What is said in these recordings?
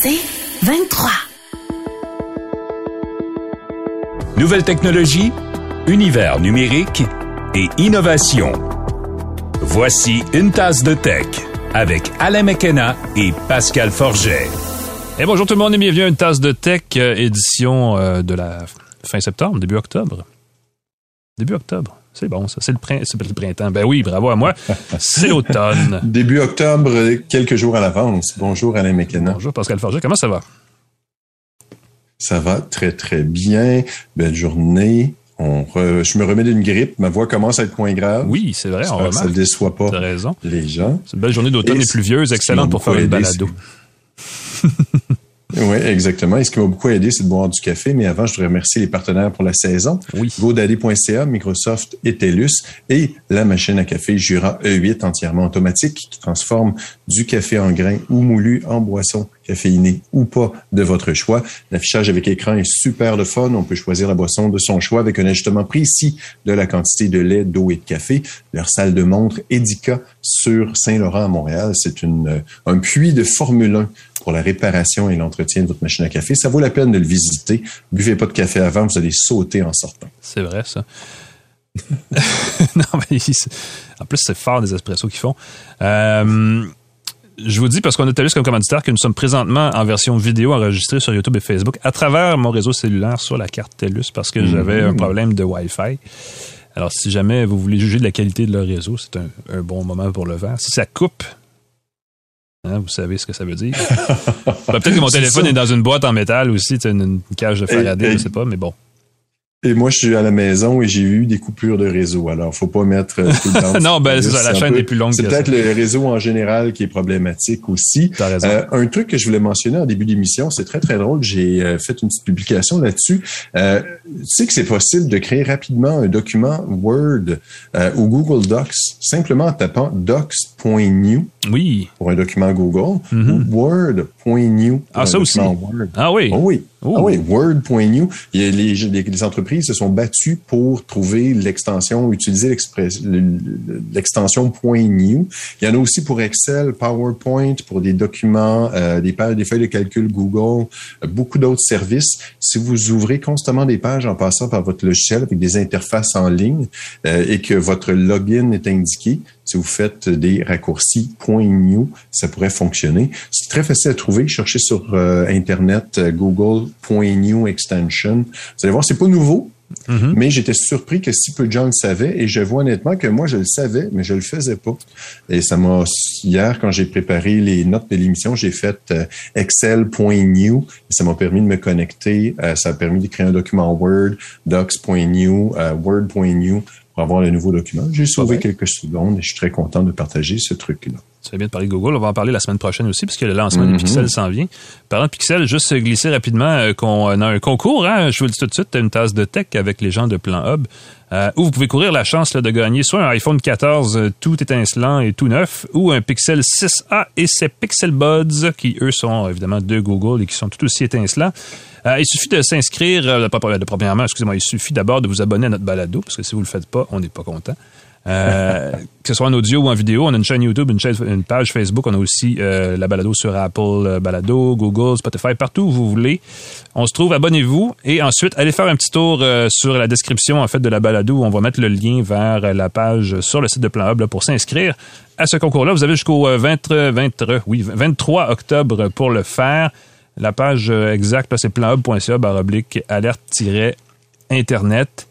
C'est 23. Nouvelle technologie, univers numérique et innovation. Voici une tasse de tech avec Alain McKenna et Pascal Forget. Et bonjour tout le monde et bienvenue à une tasse de tech euh, édition euh, de la fin septembre, début octobre. Début octobre. C'est bon, ça. C'est le, printemps. Ben oui, bravo à moi. C'est l'automne. Début octobre, quelques jours à l'avance. Bonjour Alain McKenna. Bonjour Pascal Forget. Comment ça va? Ça va très très bien. Belle journée. On re- Je me remets d'une grippe. Ma voix commence à être moins grave. Oui, c'est vrai, on ça ne déçoit pas raison. les gens. C'est une belle journée d'automne Et et pluvieuse, excellente pour faire une balado. Oui, exactement. Et ce qui m'a beaucoup aidé, c'est de boire du café. Mais avant, je voudrais remercier les partenaires pour la saison. Oui. GoDaddy.ca, Microsoft et TELUS et la machine à café Jura E8 entièrement automatique qui transforme du café en grains ou moulu en boisson caféinée ou pas de votre choix. L'affichage avec écran est super le fun. On peut choisir la boisson de son choix avec un ajustement précis de la quantité de lait, d'eau et de café. Leur salle de montre Edica sur Saint-Laurent à Montréal, c'est une, euh, un puits de Formule 1 pour la réparation et l'entretien de votre machine à café. Ça vaut la peine de le visiter. Buvez pas de café avant, vous allez sauter en sortant. C'est vrai, ça. non, mais en plus, c'est fort des espressos qu'ils font. Euh, je vous dis, parce qu'on a TELUS comme commanditaire, que nous sommes présentement en version vidéo enregistrée sur YouTube et Facebook à travers mon réseau cellulaire sur la carte TELUS parce que j'avais un problème de Wi-Fi. Alors, si jamais vous voulez juger de la qualité de leur réseau, c'est un, un bon moment pour le faire. Si ça coupe, hein, vous savez ce que ça veut dire. Ben, Peut-être que mon téléphone est dans une boîte en métal aussi, une, une cage de Faraday, et- je sais pas, mais bon. Et moi, je suis à la maison et j'ai eu des coupures de réseau. Alors, faut pas mettre euh, tout le temps. Non, ben, ça, la chaîne peu- est plus longue C'est peut-être le réseau en général qui est problématique aussi. T'as raison. Euh, un truc que je voulais mentionner en début d'émission, c'est très, très drôle. J'ai euh, fait une petite publication là-dessus. Euh, tu sais que c'est possible de créer rapidement un document Word ou Google Docs simplement en tapant docs.new oui. pour un document Google Mhm. ou word.new Ah, ça aussi? Word. Ah oui. Oh oui. Oh. Ah oui, Word.new. Il y a les, les, les entreprises se sont battues pour trouver l'extension, utiliser l'extension .new. Il y en a aussi pour Excel, PowerPoint, pour des documents, euh, des feuilles de calcul Google, euh, beaucoup d'autres services. Si vous ouvrez constamment des pages en passant par votre logiciel avec des interfaces en ligne euh, et que votre login est indiqué, si vous faites des raccourcis .new, ça pourrait fonctionner. C'est très facile à trouver. Cherchez sur euh, Internet euh, Google .new extension. Vous allez voir, c'est pas nouveau. Mhm. Mais j'étais surpris que si peu de gens le savaient et je vois honnêtement que moi je le savais, mais je le faisais pas. Et ça m'a hier quand j'ai préparé les notes de l'émission, j'ai fait euh, excel.new ça m'a permis de me connecter. Euh, ça a permis de créer un document Word, docs.new, word.new pour avoir le nouveau document. J'ai sauvé quelques secondes et je suis très content de partager ce truc-là. Tu fais bien de parler de Google. On va en parler la semaine prochaine aussi, puisque le lancement Mhm. du Pixel s'en vient. Parlant de Pixel, juste glisser rapidement euh, qu'on a un concours. Hein, je vous le dis tout de suite, une tasse de tech avec les gens de Plan Hub, euh, où vous pouvez courir la chance là, de gagner soit un iPhone 14 euh, tout étincelant et tout neuf, ou un Pixel 6A et ses Pixel Buds, qui eux sont évidemment de Google et qui sont tout aussi étincelants. Euh, il suffit de s'inscrire, euh, de- premièrement, excusez-moi, il suffit d'abord de vous abonner à notre balado, parce que si vous le faites pas, on n'est pas content. Euh, que ce soit en audio ou en vidéo, on a une chaîne YouTube, une, chaîne- une page Facebook, on a aussi euh, la balado sur Apple euh, Balado, Google, Spotify, partout où vous voulez. On se trouve, abonnez-vous et ensuite allez faire un petit tour sur la description en fait de la balado où on va mettre le lien vers la page sur le site de Plan Hub là, pour s'inscrire à ce concours-là. Vous avez jusqu'au euh, 20, euh, 20, euh, oui, 23 octobre pour le faire. La page euh, exacte, c'est planhub.ca barre oblique alerte-internet.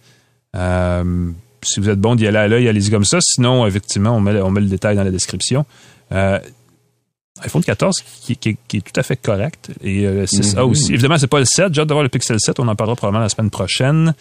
Euh, si vous êtes bon d'y aller à l'œil, allez-y comme ça. Sinon, effectivement, on met, on met le détail dans la description. Euh, iPhone 14 qui, qui- qui est tout à fait correct. Et euh, le 6A Mhm. aussi. Évidemment, c'est pas le 7. J'ai hâte d'avoir le Pixel 7. On en parlera probablement la semaine prochaine.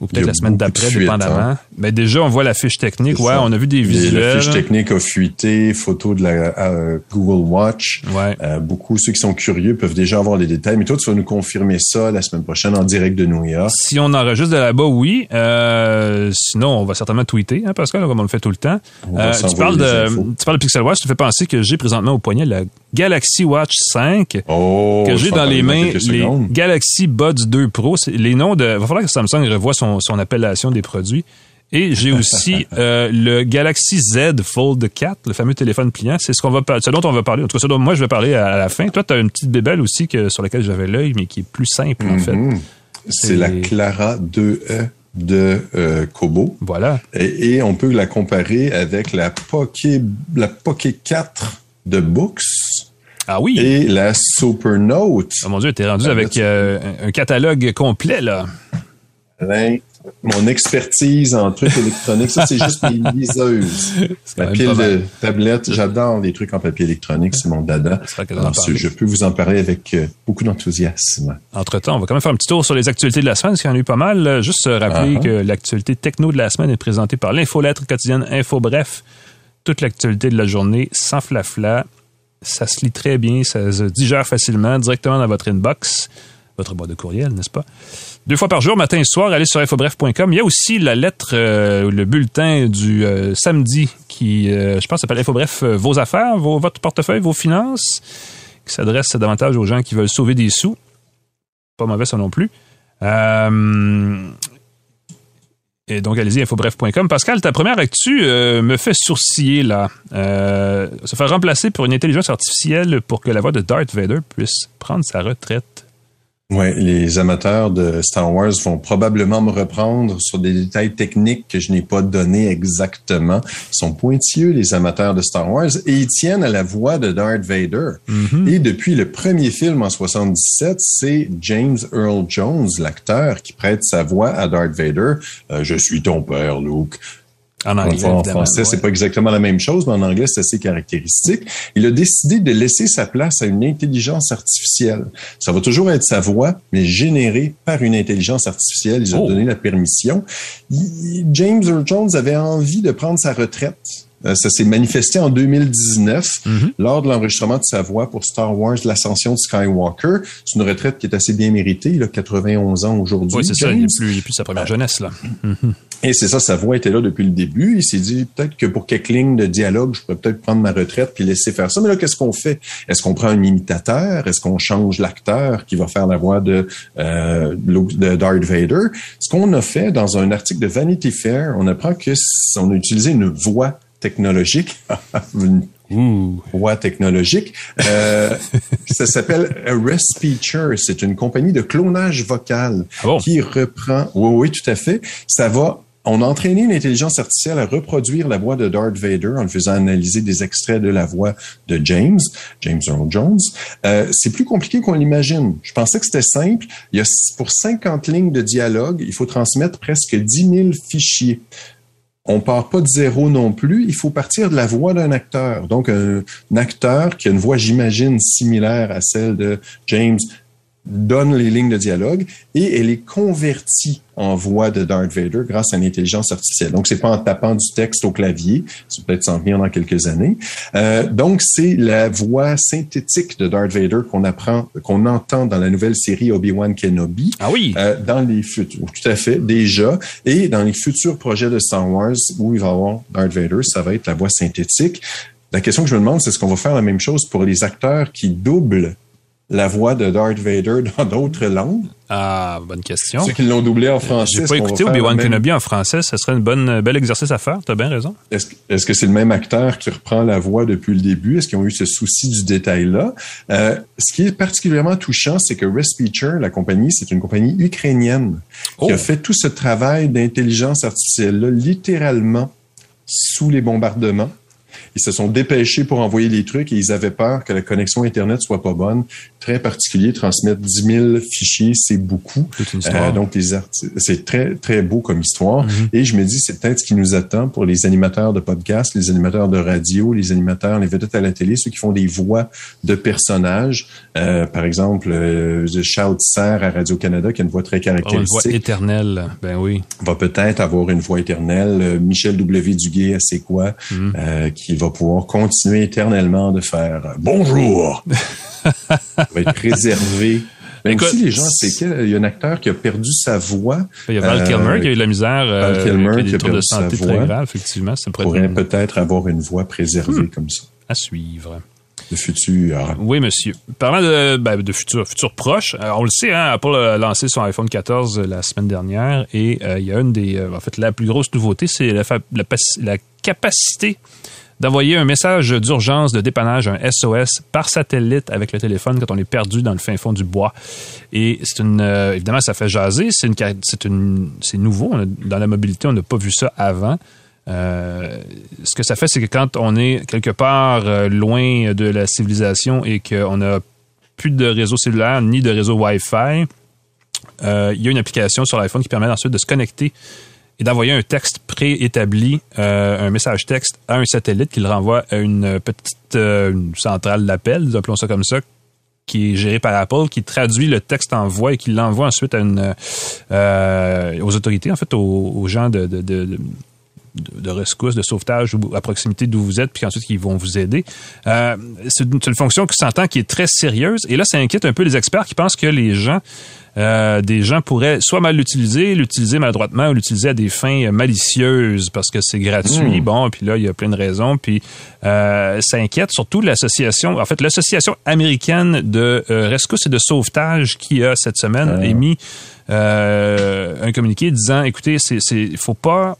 Ou peut-être la semaine d'après, dépendamment. hein. Mais déjà, on voit la fiche technique. Ouais, on a vu des visuels. La fiche technique a fuité, photo de la euh, Google Watch. Ouais. Euh, beaucoup, ceux qui sont curieux peuvent déjà avoir les détails. Mais toi, tu vas nous confirmer ça la semaine prochaine en direct de New York. Si on enregistre de là-bas, oui. Euh, sinon, on va certainement tweeter, hein, Pascal, comme on le fait tout le temps. Tu, parles les de, tu parles de Pixel Watch, tu fais penser que j'ai présentement au poignet la Galaxy Watch 5 Oh, que j'ai dans les mains les. Galaxy Buds 2 Pro. Les noms de, va falloir que Samsung revoie son, son appellation des produits. Et j'ai aussi euh, le Galaxy Z Fold 4, le fameux téléphone pliant. C'est ce qu'on va ce dont on va parler. En tout cas, ce dont moi je vais parler à la fin. Toi, tu as une petite bébelle aussi que, sur laquelle j'avais l'œil, mais qui est plus simple en fait. Mhm. C'est la Clara 2E de euh, Kobo. Voilà. Et, et, on peut la comparer avec la Poké, la Poké 4 de Books. Ah oui. Et la Supernote. Oh mon Dieu, t'es rendu avec euh, un catalogue complet, là. Alain, mon expertise en trucs électroniques, ça, c'est juste mes liseuses. Ma pile de tablettes, j'adore les trucs en papier électronique, c'est mon dada. Alors, je peux vous en parler avec euh, beaucoup d'enthousiasme. Entre-temps, on va quand même faire un petit tour sur les actualités de la semaine, parce qu'il y en a eu pas mal. Juste rappeler uh -huh. que l'actualité techno de la semaine est présentée par l'infolettre quotidienne Info Bref. Toute l'actualité de la journée sans flafla. Ça se lit très bien, ça se digère facilement directement dans votre inbox, votre boîte de courriel, n'est-ce pas? Deux fois par jour, matin et soir, allez sur infobref.com. Il y a aussi la lettre, euh, le bulletin du euh, samedi qui, euh, je pense, s'appelle Infobref euh, Vos affaires, votre portefeuille, vos finances, qui s'adresse davantage aux gens qui veulent sauver des sous. Pas mauvais ça non plus. Et donc, allez-y, infobref.com. Pascal, ta première actu me fait sourciller, là. se faire remplacer pour une intelligence artificielle pour que la voix de Darth Vader puisse prendre sa retraite. Oui, les amateurs de Star Wars vont probablement me reprendre sur des détails techniques que je n'ai pas donnés exactement. Ils sont pointilleux, les amateurs de Star Wars, et ils tiennent à la voix de Darth Vader. Mm -hmm. Et depuis le premier film en 77, c'est James Earl Jones, l'acteur, qui prête sa voix à Darth Vader. Euh, je suis ton père, Luke. En anglais, en français, ouais. c'est pas exactement la même chose, mais en anglais, c'est assez caractéristique. Il a décidé de laisser sa place à une intelligence artificielle. Ça va toujours être sa voix, mais générée par une intelligence artificielle. Ils ont oh. donné la permission. James Earl Jones avait envie de prendre sa retraite. Ça s'est manifesté en 2019 mm -hmm. lors de l'enregistrement de sa voix pour Star Wars, l'ascension de Skywalker. C'est une retraite qui est assez bien méritée. Il a 91 ans aujourd'hui. Oui, c'est ça. Il est, plus, plus sa première jeunesse, là. Mm -hmm. Et c'est ça, sa voix était là depuis le début. Il s'est dit peut-être que pour quelques lignes de dialogue, je pourrais peut-être prendre ma retraite puis laisser faire ça. Mais là, qu'est-ce qu'on fait? Est-ce qu'on prend un imitateur? Est-ce qu'on change l'acteur qui va faire la voix de, euh, de Darth Vader? Ce qu'on a fait dans un article de Vanity Fair, on apprend que on a utilisé une voix technologique. Ouh. voix technologique. Euh, ça s'appelle Respeecher. C'est une compagnie de clonage vocal ah qui reprend. Oui, oui, tout à fait. Ça va on a entraîné une intelligence artificielle à reproduire la voix de Darth Vader en le faisant analyser des extraits de la voix de James, James Earl Jones. Euh, c'est plus compliqué qu'on l'imagine. Je pensais que c'était simple. Il y a, pour 50 lignes de dialogue, il faut transmettre presque 10 000 fichiers. On part pas de zéro non plus. Il faut partir de la voix d'un acteur. Donc, un, acteur qui a une voix, j'imagine, similaire à celle de James donne les lignes de dialogue et elle est convertie en voix de Darth Vader grâce à une intelligence artificielle. Donc, c'est pas en tapant du texte au clavier, ça peut être s'en venir dans quelques années. Euh, donc, c'est la voix synthétique de Darth Vader qu'on apprend, qu'on entend dans la nouvelle série Obi-Wan Kenobi. Ah oui. Euh, dans les futurs, tout à fait, déjà, et dans les futurs projets de Star Wars où il va y avoir Darth Vader, ça va être la voix synthétique. La question que je me demande, c'est est-ce qu'on va faire la même chose pour les acteurs qui doublent la voix de Darth Vader dans d'autres langues? Ah, bonne question. Ceux qui l'ont doublé en français. J'ai pas écouté Obi-Wan même... Kenobi en français? Ce serait un bon, bel exercice à faire. T'as bien raison. Est-ce est que c'est le même acteur qui reprend la voix depuis le début? Est-ce qu'ils ont eu ce souci du détail-là? Euh, ce qui est particulièrement touchant, c'est que Respeecher, la compagnie, c'est une compagnie ukrainienne oh. qui a fait tout ce travail d'intelligence artificielle-là littéralement sous les bombardements. Ils se sont dépêchés pour envoyer les trucs et ils avaient peur que la connexion Internet soit pas bonne. Très particulier, transmettre 10 000 fichiers, c'est beaucoup. Euh, donc, c'est très, très beau comme histoire. Mm -hmm. Et je me dis, c'est peut-être ce qui nous attend pour les animateurs de podcast, les animateurs de radio, les animateurs, les vedettes à la télé, ceux qui font des voix de personnages. Euh, par exemple, euh, Charles Tisser à Radio-Canada, qui a une voix très caractéristique. Oh, une voix éternelle, ben oui. Va peut-être avoir une voix éternelle. Euh, Michel W. Duguay, c'est quoi? Mm -hmm. qui va pouvoir continuer éternellement de faire bonjour. va être préservé. Même Écoute, si les gens, c'est qu'il y a un acteur qui a perdu sa voix. Il y a Val euh, Kilmer qui a eu de la misère. Val Kilmer euh, qui a, perdu de santé sa voix. très grave, effectivement. Ça pourrait, pourrait peut-être avoir une voix préservée hmm. comme ça. À suivre. de futur. Oui, monsieur. Parlant de, ben, de futur, futur proche, euh, on le sait, hein, Apple a lancé son iPhone 14 euh, la semaine dernière et euh, il y a une des, en fait, la plus grosse nouveauté, c'est la, la, la, capacité d'envoyer un message d'urgence de dépannage, un SOS, par satellite avec le téléphone quand on est perdu dans le fin fond du bois. Et c'est une, évidemment, ça fait jaser. C'est une, c'est nouveau. dans la mobilité, on n'a pas vu ça avant. Euh, ce que ça fait, c'est que quand on est quelque part euh, loin de la civilisation et qu'on n'a plus de réseau cellulaire ni de réseau Wi-Fi, euh, il y a une application sur l'iPhone qui permet ensuite de se connecter d'envoyer un texte préétabli, un message texte à un satellite qui le renvoie à une petite centrale d'appel, appelons ça comme ça, qui est gérée par Apple, qui traduit le texte en voix et qui l'envoie ensuite à une, aux autorités, en fait, aux, gens de, rescousse, de sauvetage à proximité d'où vous êtes, puis ensuite qui vont vous aider. Euh, c'est une, fonction qui s'entend qui est très sérieuse. Et là, ça inquiète un peu les experts qui pensent que les gens, euh, des gens pourraient soit mal l'utiliser, l'utiliser maladroitement ou l'utiliser à des fins malicieuses parce que c'est gratuit. Hmm. Bon, puis là, il y a plein de raisons. Puis euh, ça inquiète surtout l'association, en fait, l'association américaine de rescousse et de sauvetage qui a cette semaine ah. émis un communiqué disant, écoutez, c'est, c'est, faut pas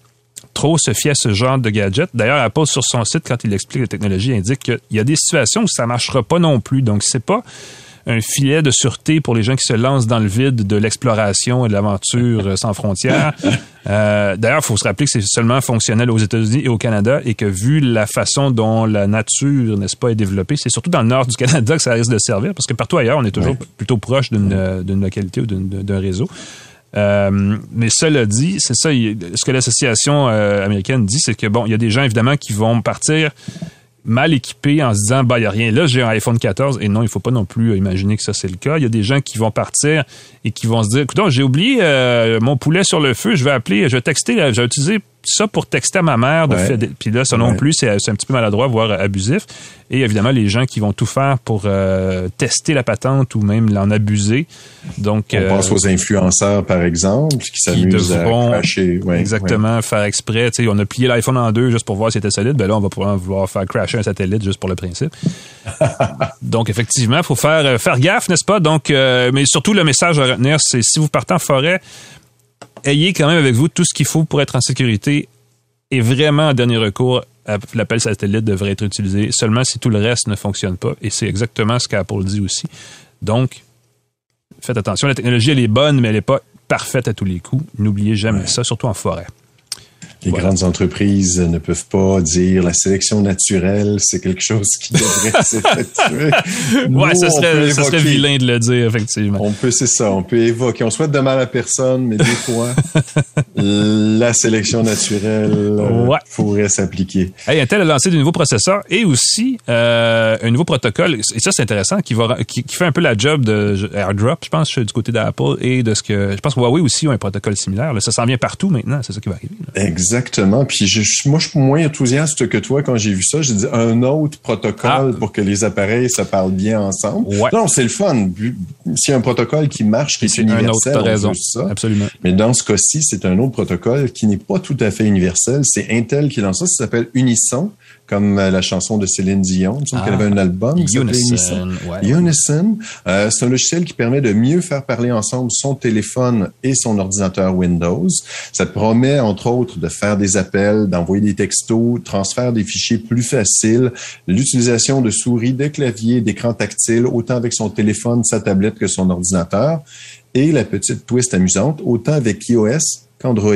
trop se fier à ce genre de gadget. D'ailleurs, Apple, sur son site, quand il explique la technologie, indique qu'il y a des situations où ça marchera pas non plus. Donc, c'est pas un filet de sûreté pour les gens qui se lancent dans le vide de l'exploration et de l'aventure euh, sans frontières. Euh, D'ailleurs, il faut se rappeler que c'est seulement fonctionnel aux États-Unis et au Canada et que vu la façon dont la nature, n'est-ce pas, est développée, c'est surtout dans le nord du Canada que ça risque de servir parce que partout ailleurs, on est toujours plutôt proche d'une localité ou d'un réseau. Euh, mais cela dit, c'est ça, ce que l'association euh, américaine dit, c'est que bon, il y a des gens évidemment qui vont partir mal équipés en se disant bah il y a rien. Là j'ai un iPhone 14 et non il faut pas non plus imaginer que ça c'est le cas. Il y a des gens qui vont partir et qui vont se dire écoute j'ai oublié euh, mon poulet sur le feu je vais appeler je vais texter je vais utiliser ça pour texter à ma mère. De fait, puis là, ça non plus, c'est un petit peu maladroit, voire abusif. Et évidemment, les gens qui vont tout faire pour euh, tester la patente ou même l'en abuser. Donc, On pense euh, aux influenceurs, par exemple, qui s'amusent à crasher. exactement, faire exprès. on a plié l'iPhone en deux juste pour voir si c'était solide. Ben là, on va pouvoir vouloir faire crasher un satellite juste pour le principe. Donc, effectivement, il faut faire, euh, faire gaffe, n'est-ce pas? Donc, mais surtout, le message à retenir, c'est si vous partez en forêt, ayez quand même avec vous tout ce qu'il faut pour être en sécurité et vraiment, en dernier recours, l'appel satellite devrait être utilisé seulement si tout le reste ne fonctionne pas. Et c'est exactement ce qu'Apple dit aussi. Donc, faites attention. La technologie, elle est bonne, mais elle n'est pas parfaite à tous les coups. N'oubliez jamais ça, surtout en forêt. Les grandes entreprises ne peuvent pas dire la sélection naturelle, c'est quelque chose qui devrait s'effectuer. ouais, ça serait, ça serait vilain de le dire, effectivement. On peut, c'est ça, on peut évoquer. On souhaite de mal à personne, mais des fois, la sélection naturelle euh, pourrait s'appliquer. Hey, Intel a lancé de nouveaux processeurs et aussi euh, un nouveau protocole, et ça c'est intéressant, qui, va, qui, fait un peu la job de AirDrop, je pense, du côté d'Apple et de ce que... Je pense que Huawei aussi a un protocole similaire. Là, ça s'en vient partout maintenant, c'est ça qui va arriver. Exactement. Exactement. Puis je, moi, je suis moins enthousiaste que toi quand j'ai vu ça. J'ai dit un autre protocole ah. pour que les appareils se parlent bien ensemble. Non, c'est le fun. S'il y a un protocole qui marche, qui est, universel, on raison. ça. Absolument. Mais dans ce cas-ci, c'est un autre protocole qui n'est pas tout à fait universel. C'est Intel qui lance ça. Ça s'appelle Unison comme euh, la chanson de Céline Dion. Il qu'elle avait un ah. album qui s'appelait Unison. Unison. Euh, c'est un logiciel qui permet de mieux faire parler ensemble son téléphone et son ordinateur Windows. Ça promet, entre autres, de faire des appels, d'envoyer des textos, transfert des fichiers plus facile, l'utilisation de souris, de claviers, d'écran tactile, autant avec son téléphone, sa tablette que son ordinateur. Et la petite twist amusante, autant avec iOS qu'Android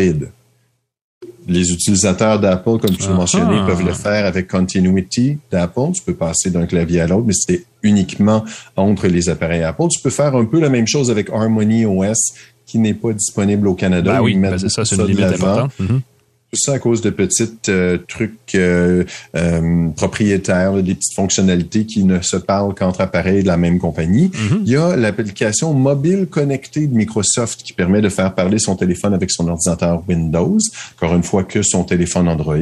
les utilisateurs d'Apple, comme tu l'as mentionné, peuvent le faire avec Continuity d'Apple. Tu peux passer d'un clavier à l'autre, mais c'est uniquement entre les appareils Apple. Tu peux faire un peu la même chose avec Harmony OS, qui n'est pas disponible au Canada. Ben oui, ben c'est ça, c'est une limite importante. Tout ça à cause de petits euh, trucs euh, euh, propriétaires, des petites fonctionnalités qui ne se parlent qu'entre appareils de la même compagnie. Mm-hmm. Il y a l'application mobile connectée de Microsoft qui permet de faire parler son téléphone avec son ordinateur Windows, encore une fois que son téléphone Android.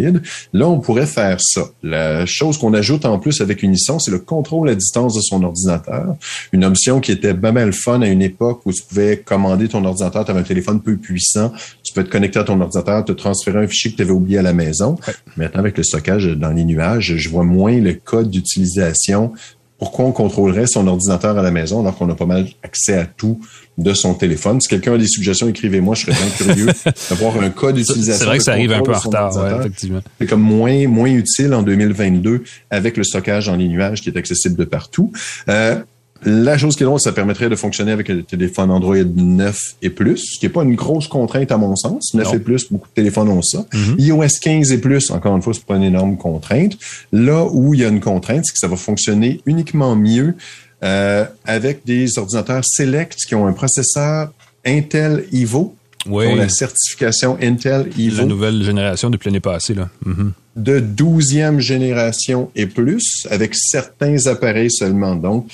Là, on pourrait faire ça. La chose qu'on ajoute en plus avec Unison, c'est le contrôle à distance de son ordinateur. Une option qui était pas mal fun à une époque où tu pouvais commander ton ordinateur, tu avais un téléphone peu puissant, tu peux te connecter à ton ordinateur, te transférer un fichier que tu avais oublié à la maison. Maintenant, avec le stockage dans les nuages, je vois moins le code d'utilisation pourquoi on contrôlerait son ordinateur à la maison alors qu'on a pas mal accès à tout de son téléphone? Si quelqu'un a des suggestions, écrivez-moi, je serais bien curieux d'avoir un cas d'utilisation. C'est vrai que ça arrive un peu en retard, ouais, effectivement. C'est comme moins, moins utile en 2022 avec le stockage dans les nuages qui est accessible de partout. Euh, la chose qui est drôle, ça permettrait de fonctionner avec un téléphone Android 9 et plus, ce qui n'est pas une grosse contrainte à mon sens. 9 et plus, beaucoup de téléphones ont ça. Mm-hmm. iOS 15 et plus, encore une fois, c'est pas une énorme contrainte. Là où il y a une contrainte, c'est que ça va fonctionner uniquement mieux euh, avec des ordinateurs Select qui ont un processeur Intel Evo, oui. qui ont la certification Intel Evo. La nouvelle génération depuis l'année passée, là. Mm-hmm. De 12e génération et plus, avec certains appareils seulement. Donc,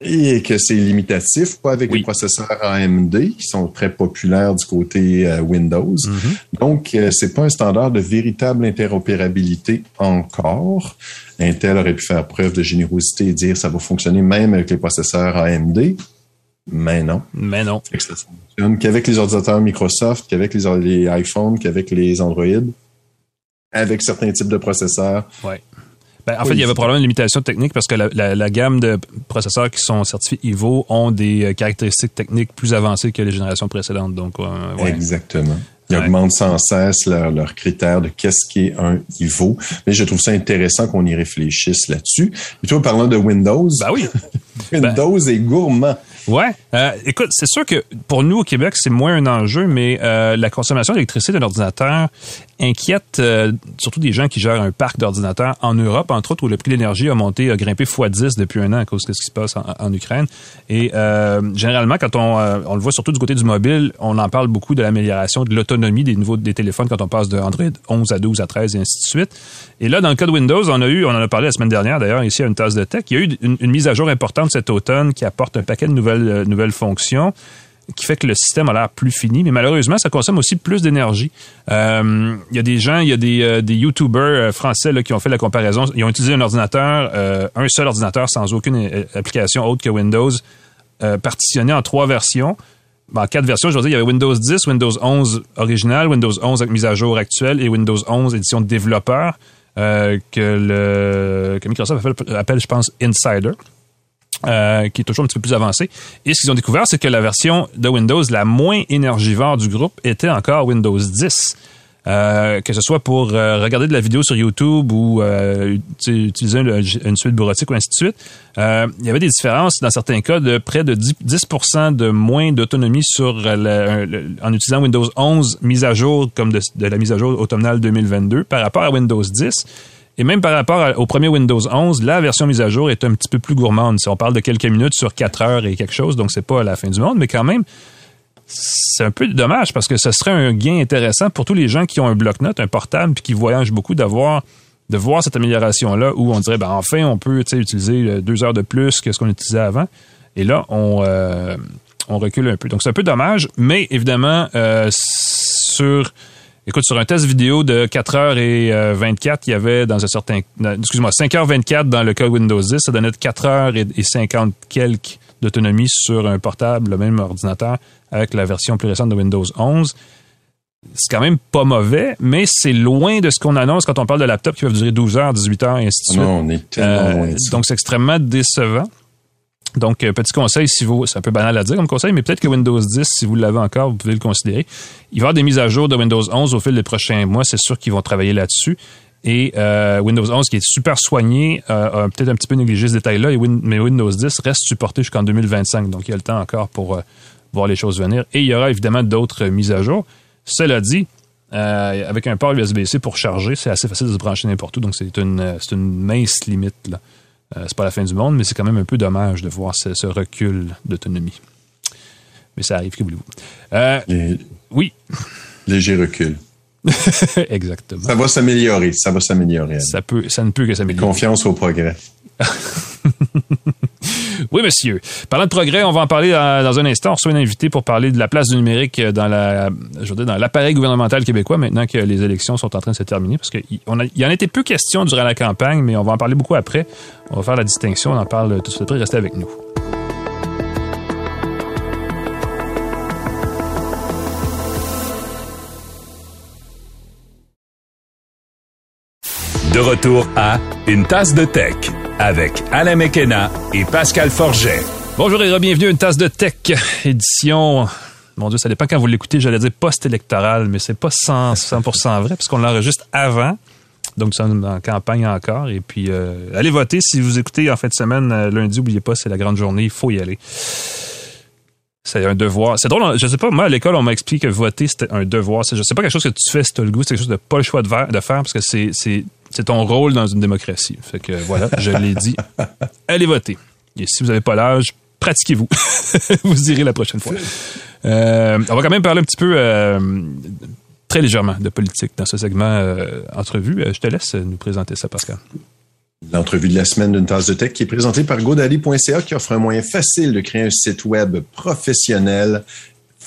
et que c'est limitatif, pas avec les processeurs AMD qui sont très populaires du côté euh, Windows. Mm-hmm. Donc, euh, c'est pas un standard de véritable interopérabilité encore. Intel aurait pu faire preuve de générosité et dire ça va fonctionner même avec les processeurs AMD. Mais non. Mais non. Ça fonctionne qu'avec les ordinateurs Microsoft, qu'avec les, les iPhones, qu'avec les Android, avec certains types de processeurs. Ouais. Ben, en fait, il y avait probablement une limitation technique parce que la, gamme de processeurs qui sont certifiés Ivo ont des euh, caractéristiques techniques plus avancées que les générations précédentes. Donc, euh, Exactement. Ils augmentent sans cesse leurs leur critères de qu'est-ce qui est un Ivo. Mais je trouve ça intéressant qu'on y réfléchisse là-dessus. Et toi, parlant de Windows. Ben oui. Windows est gourmand. Ouais. Euh, écoute, c'est sûr que pour nous au Québec, c'est moins un enjeu, mais euh, la consommation d'électricité d'un ordinateur inquiète euh, surtout des gens qui gèrent un parc d'ordinateurs en Europe, entre autres, où le prix de l'énergie a monté, a grimpé x10 depuis un an à cause de ce qui se passe en, Ukraine. Et généralement, quand on, on le voit surtout du côté du mobile, on en parle beaucoup de l'amélioration de l'autonomie des niveaux des téléphones quand on passe de Android 11 à 12 à 13 et ainsi de suite. Et là, dans le cas de Windows, on a eu, on en a parlé la semaine dernière d'ailleurs, ici à une tasse de tech, il y a eu une, une mise à jour importante cet automne qui apporte un paquet de nouvelles, nouvelles fonctions qui fait que le système a l'air plus fini, mais malheureusement, ça consomme aussi plus d'énergie. Euh, il y a des gens, il y a des, euh, YouTubers euh, français qui ont fait la comparaison. Ils ont utilisé un ordinateur, euh, un seul ordinateur sans aucune application autre que Windows, partitionné en trois versions. En quatre versions, je veux dire, il y avait Windows 10, Windows 11 original, Windows 11 avec mise à jour actuelle et Windows 11 édition développeur que, Microsoft appelle je pense, Insider. Euh, qui est toujours un petit peu plus avancé. Et ce qu'ils ont découvert, c'est que la version de Windows la moins énergivore du groupe était encore Windows 10. Euh, que ce soit pour euh, regarder de la vidéo sur YouTube ou utiliser une, suite bureautique ou ainsi de suite, il y avait des différences dans certains cas de près de 10%, de moins d'autonomie sur en utilisant Windows 11 mise à jour comme de, de la mise à jour automnale 2022 par rapport à Windows 10. Et même par rapport au premier Windows 11, la version mise à jour est un petit peu plus gourmande. Si on parle de quelques minutes sur 4 heures et quelque chose, donc c'est pas la fin du monde, mais quand même, c'est un peu dommage parce que ce serait un gain intéressant pour tous les gens qui ont un bloc-notes, un portable, puis qui voyagent beaucoup d'avoir de voir cette amélioration-là où on dirait, ben enfin, on peut utiliser deux heures de plus que ce qu'on utilisait avant. Et là, on, euh, recule un peu. Donc, c'est un peu dommage, mais évidemment, euh, sur Écoute, sur un test vidéo de 4h et 24, il y avait dans un certain, excuse-moi, 5h24 dans le cas Windows 10, ça donnait 4h et 50 quelques d'autonomie sur un portable, le même ordinateur, avec la version plus récente de Windows 11. C'est quand même pas mauvais, mais c'est loin de ce qu'on annonce quand on parle de laptops qui peuvent durer 12 heures, 18 heures et ainsi de suite. Non, on est tellement loin. Donc, c'est extrêmement décevant. Donc, euh, petit conseil, si vous, c'est un peu banal à dire comme conseil, mais peut-être que Windows 10, si vous l'avez encore, vous pouvez le considérer. Il va y avoir des mises à jour de Windows 11 au fil des prochains mois. C'est sûr qu'ils vont travailler là-dessus. Et euh, Windows 11, qui est super soigné, euh, a peut-être un petit peu négligé ce détail-là, mais Windows 10 reste supporté jusqu'en 2025. Donc, il y a le temps encore pour voir les choses venir. Et il y aura évidemment d'autres mises à jour. Cela dit, avec un port USB-C pour charger, c'est assez facile de se brancher n'importe où. Donc, c'est une, une mince limite. Là. Euh, c'est pas la fin du monde, mais c'est quand même un peu dommage de voir ce, recul d'autonomie. Mais ça arrive, que voulez-vous? Euh, oui. Léger recul. Exactement. Ça va s'améliorer. Ça va s'améliorer. Ça, peut, ça ne peut que s'améliorer. Confiance au progrès. oui, monsieur. Parlant de progrès, on va en parler dans, un instant. On reçoit un invité pour parler de la place du numérique dans la, je dans l'appareil gouvernemental québécois maintenant que les élections sont en train de se terminer. Parce qu'il y en été peu question durant la campagne, mais on va en parler beaucoup après. On va faire la distinction. On en parle tout de suite après. Restez avec nous. De retour à Une tasse de tech avec Alain Mekena et Pascal Forget. Bonjour et bienvenue à une tasse de tech, édition mon Dieu, ça dépend quand vous l'écoutez, j'allais dire post-électoral, mais c'est pas 100%, 100 vrai, puisqu'on l'enregistre avant. Donc, nous sommes en campagne encore. Et puis, euh, allez voter. Si vous écoutez en fin de semaine, euh, lundi, n'oubliez pas, c'est la grande journée. Il faut y aller. C'est un devoir. C'est drôle, je sais pas, moi, à l'école, on m'a expliqué que voter, c'était un devoir. Je sais pas quelque chose que tu fais si tu as le goût, c'est quelque chose de pas le choix de, faire, parce que c'est, c'est, c'est ton rôle dans une démocratie. Fait que voilà, je l'ai dit. Allez voter. Et si vous n'avez pas l'âge, pratiquez-vous. vous irez la prochaine fois. Euh, on va quand même parler un petit peu euh, très légèrement de politique dans ce segment euh, entrevue. je te laisse nous présenter ça, Pascal. L'entrevue de la semaine d'une tasse de tech qui est présentée par godaddy.ca qui offre un moyen facile de créer un site web professionnel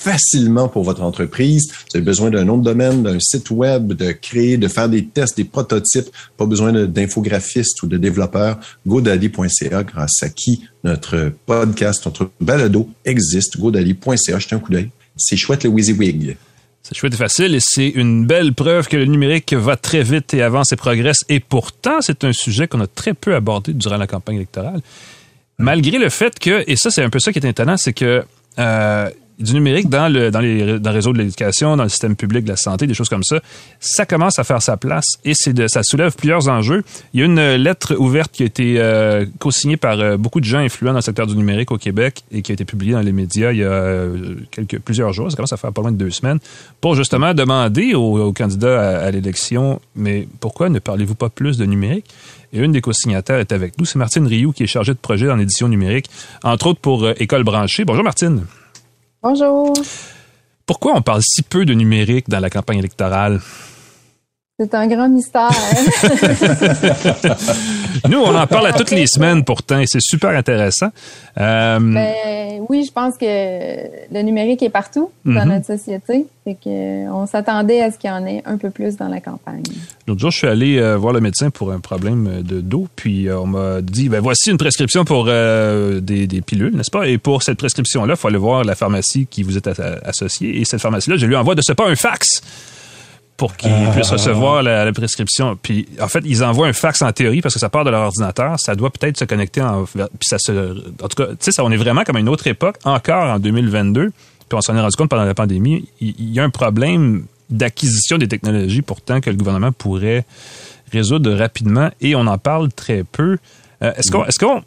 facilement pour votre entreprise. Vous avez besoin d'un nom de domaine, d'un site web, de créer, de faire des tests, des prototypes. Pas besoin d'infographistes ou de développeurs. GoDaddy.ca, grâce à qui notre podcast, notre balado existe. GoDaddy.ca, jetez un coup d'œil. C'est chouette le WYSIWYG. C'est chouette et facile et c'est une belle preuve que le numérique va très vite et avance et progresse. Et pourtant, c'est un sujet qu'on a très peu abordé durant la campagne électorale. Malgré le fait que, et ça c'est un peu ça qui est étonnant, c'est que euh, du numérique dans le, les, réseau de l'éducation, dans le système public de la santé, des choses comme ça, ça commence à faire sa place et ça soulève plusieurs enjeux. Il y a une lettre ouverte qui a été euh, co-signée par euh, beaucoup de gens influents dans le secteur du numérique au Québec et qui a été publiée dans les médias il y a euh, plusieurs jours, ça commence à faire pas loin de deux semaines, pour justement demander aux, candidats à, l'élection, mais pourquoi ne parlez-vous pas plus de numérique? Et une des co-signataires est avec nous, c'est Martine Rioux qui est chargée de projet en édition numérique, entre autres pour École branchée. Bonjour Martine. Bonjour. Pourquoi on parle si peu de numérique dans la campagne électorale? C'est un grand mystère. Nous, on en parle à toutes les semaines pourtant et c'est super intéressant. Euh, ben, oui, je pense que le numérique est partout dans mhm. notre société. et qu'on s'attendait à ce qu'il y en ait un peu plus dans la campagne. L'autre jour, je suis allé euh, voir le médecin pour un problème de dos, puis euh, on m'a dit, ben voici une prescription pour des, pilules, n'est-ce pas? Et pour cette prescription-là, il faut aller voir la pharmacie qui vous est associée. Et cette pharmacie-là, je lui envoie de ce pas un fax pour qu'ils ah. puissent recevoir la, prescription. Puis en fait, ils envoient un fax en théorie parce que ça part de leur ordinateur. Ça doit peut-être se connecter en. Puis ça se. En tout cas, tu sais, on est vraiment comme à une autre époque, encore en 2022. Puis on s'en est rendu compte pendant la pandémie. Il, y a un problème d'acquisition des technologies pourtant que le gouvernement pourrait résoudre rapidement et on en parle très peu. Euh, est-ce qu'on est-ce qu'on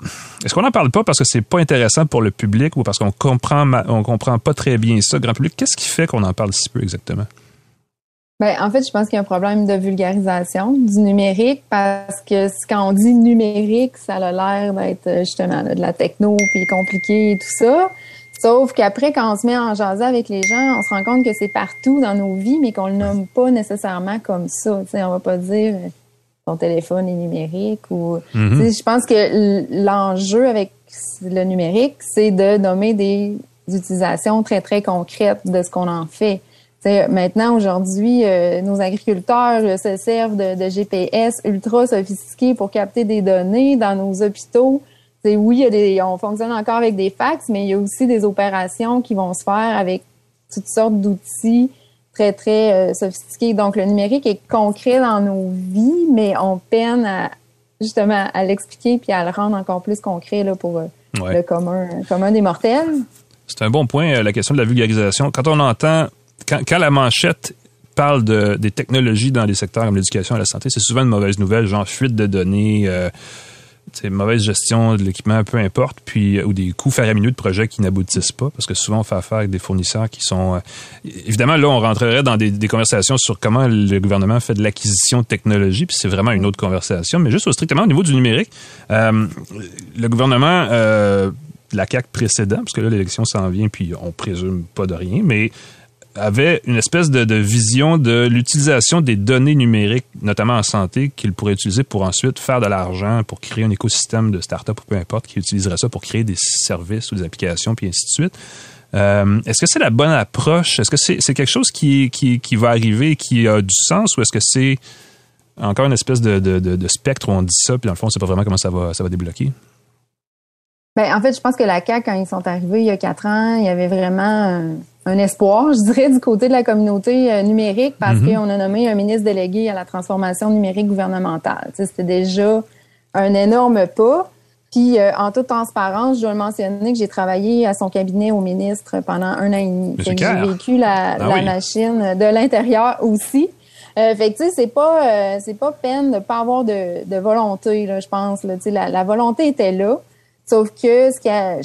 est-ce qu'on n'en parle pas parce que c'est pas intéressant pour le public ou parce qu'on comprend on comprend pas très bien ça, grand public? Qu'est-ce qui fait qu'on en parle si peu exactement? Ben, en fait, je pense qu'il y a un problème de vulgarisation du numérique parce que quand on dit numérique, ça a l'air d'être euh, justement de la techno puis compliqué et tout ça. Sauf qu'après, quand on se met en jaser avec les gens, on se rend compte que c'est partout dans nos vies, mais qu'on le nomme pas nécessairement comme ça. sais, on va pas dire euh, ton téléphone est numérique ou. Mm-hmm. Je pense que l'enjeu avec le numérique, c'est de nommer des utilisations très très concrètes de ce qu'on en fait maintenant, aujourd'hui, euh, nos agriculteurs euh, se servent de, GPS ultra sophistiqués pour capter des données dans nos hôpitaux. C'est oui, on fonctionne encore avec des fax, mais il y a aussi des opérations qui vont se faire avec toutes sortes d'outils très, très euh, sophistiqués. Donc, le numérique est concret dans nos vies, mais on peine à, justement à l'expliquer puis à le rendre encore plus concret là, pour le commun, commun des mortels. C'est un bon point, la question de la vulgarisation. Quand on entend quand, la manchette parle de, des technologies dans les secteurs comme l'éducation et la santé, c'est souvent une mauvaise nouvelle, genre fuite de données, euh, mauvaise gestion de l'équipement, peu importe, puis ou des coûts faramineux de projets qui n'aboutissent pas, parce que souvent on fait affaire avec des fournisseurs qui sont... Euh, évidemment, là, on rentrerait dans des, conversations sur comment le gouvernement fait de l'acquisition de technologies, puis c'est vraiment une autre conversation, mais juste strictement au niveau du numérique, euh, le gouvernement... Euh, la CAC précédent, parce que là, l'élection s'en vient, puis on présume pas de rien, mais avait une espèce de, vision de l'utilisation des données numériques, notamment en santé, qu'il pourrait utiliser pour ensuite faire de l'argent, pour créer un écosystème de start-up ou peu importe, qui utiliserait ça pour créer des services ou des applications, puis ainsi de suite. Euh, est-ce que c'est la bonne approche? Est-ce que c'est quelque chose qui, qui, va arriver, qui a du sens, ou est-ce que c'est encore une espèce de, de, spectre où on dit ça, puis dans le fond, on ne sait pas vraiment comment ça va, ça va débloquer? Ben, en fait, je pense que la CAQ, quand ils sont arrivés il y a quatre ans, il y avait vraiment espoir, je dirais, du côté de la communauté euh, numérique parce mhm. qu'on a nommé un ministre délégué à la transformation numérique gouvernementale. C'était déjà un énorme pas. Puis, euh, en toute transparence, je dois le mentionner que j'ai travaillé à son cabinet au ministre pendant un an et demi. J'ai vécu la, ah machine de l'intérieur aussi. Euh, fait que, tu sais, c'est pas, euh, c'est pas peine de pas avoir de, de volonté, là, je pense. Là, la, la volonté était là. Sauf que ce qui a,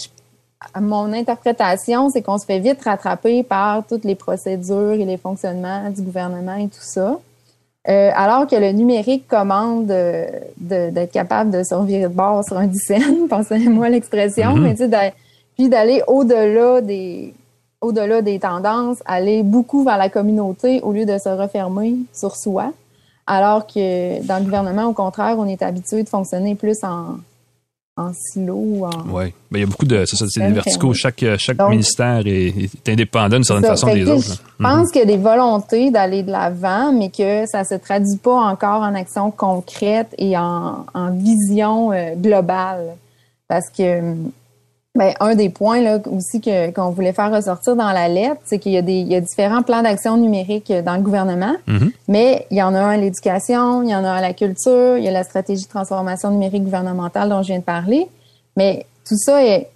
mon interprétation, c'est qu'on se fait vite rattraper par toutes les procédures et les fonctionnements du gouvernement et tout ça. Euh, alors que le numérique commande d'être capable de survivre de bord sur un dizaine, pensez-moi l'expression, mm-hmm. mais puis d'aller au-delà des au-delà des tendances, aller beaucoup vers la communauté au lieu de se refermer sur soi. Alors que dans le gouvernement, au contraire, on est habitué de fonctionner plus en, en silo ou en. Oui. Ben, il y a beaucoup de. Ça, c'est des verticaux. Chaque, chaque ministère est, indépendant d'une certaine façon des autres. Je pense mhm. qu'il y a des volontés d'aller de l'avant, mais que ça se traduit pas encore en action concrète et en, en vision euh, globale. Parce que ben, un des points là, aussi que, qu'on voulait faire ressortir dans la lettre, c'est qu'il y a, des, il y a différents plans d'action numérique dans le gouvernement, mm-hmm. mais il y en a un à l'éducation, il y en a un à la culture, il y a la stratégie de transformation numérique gouvernementale dont je viens de parler, mais tout ça est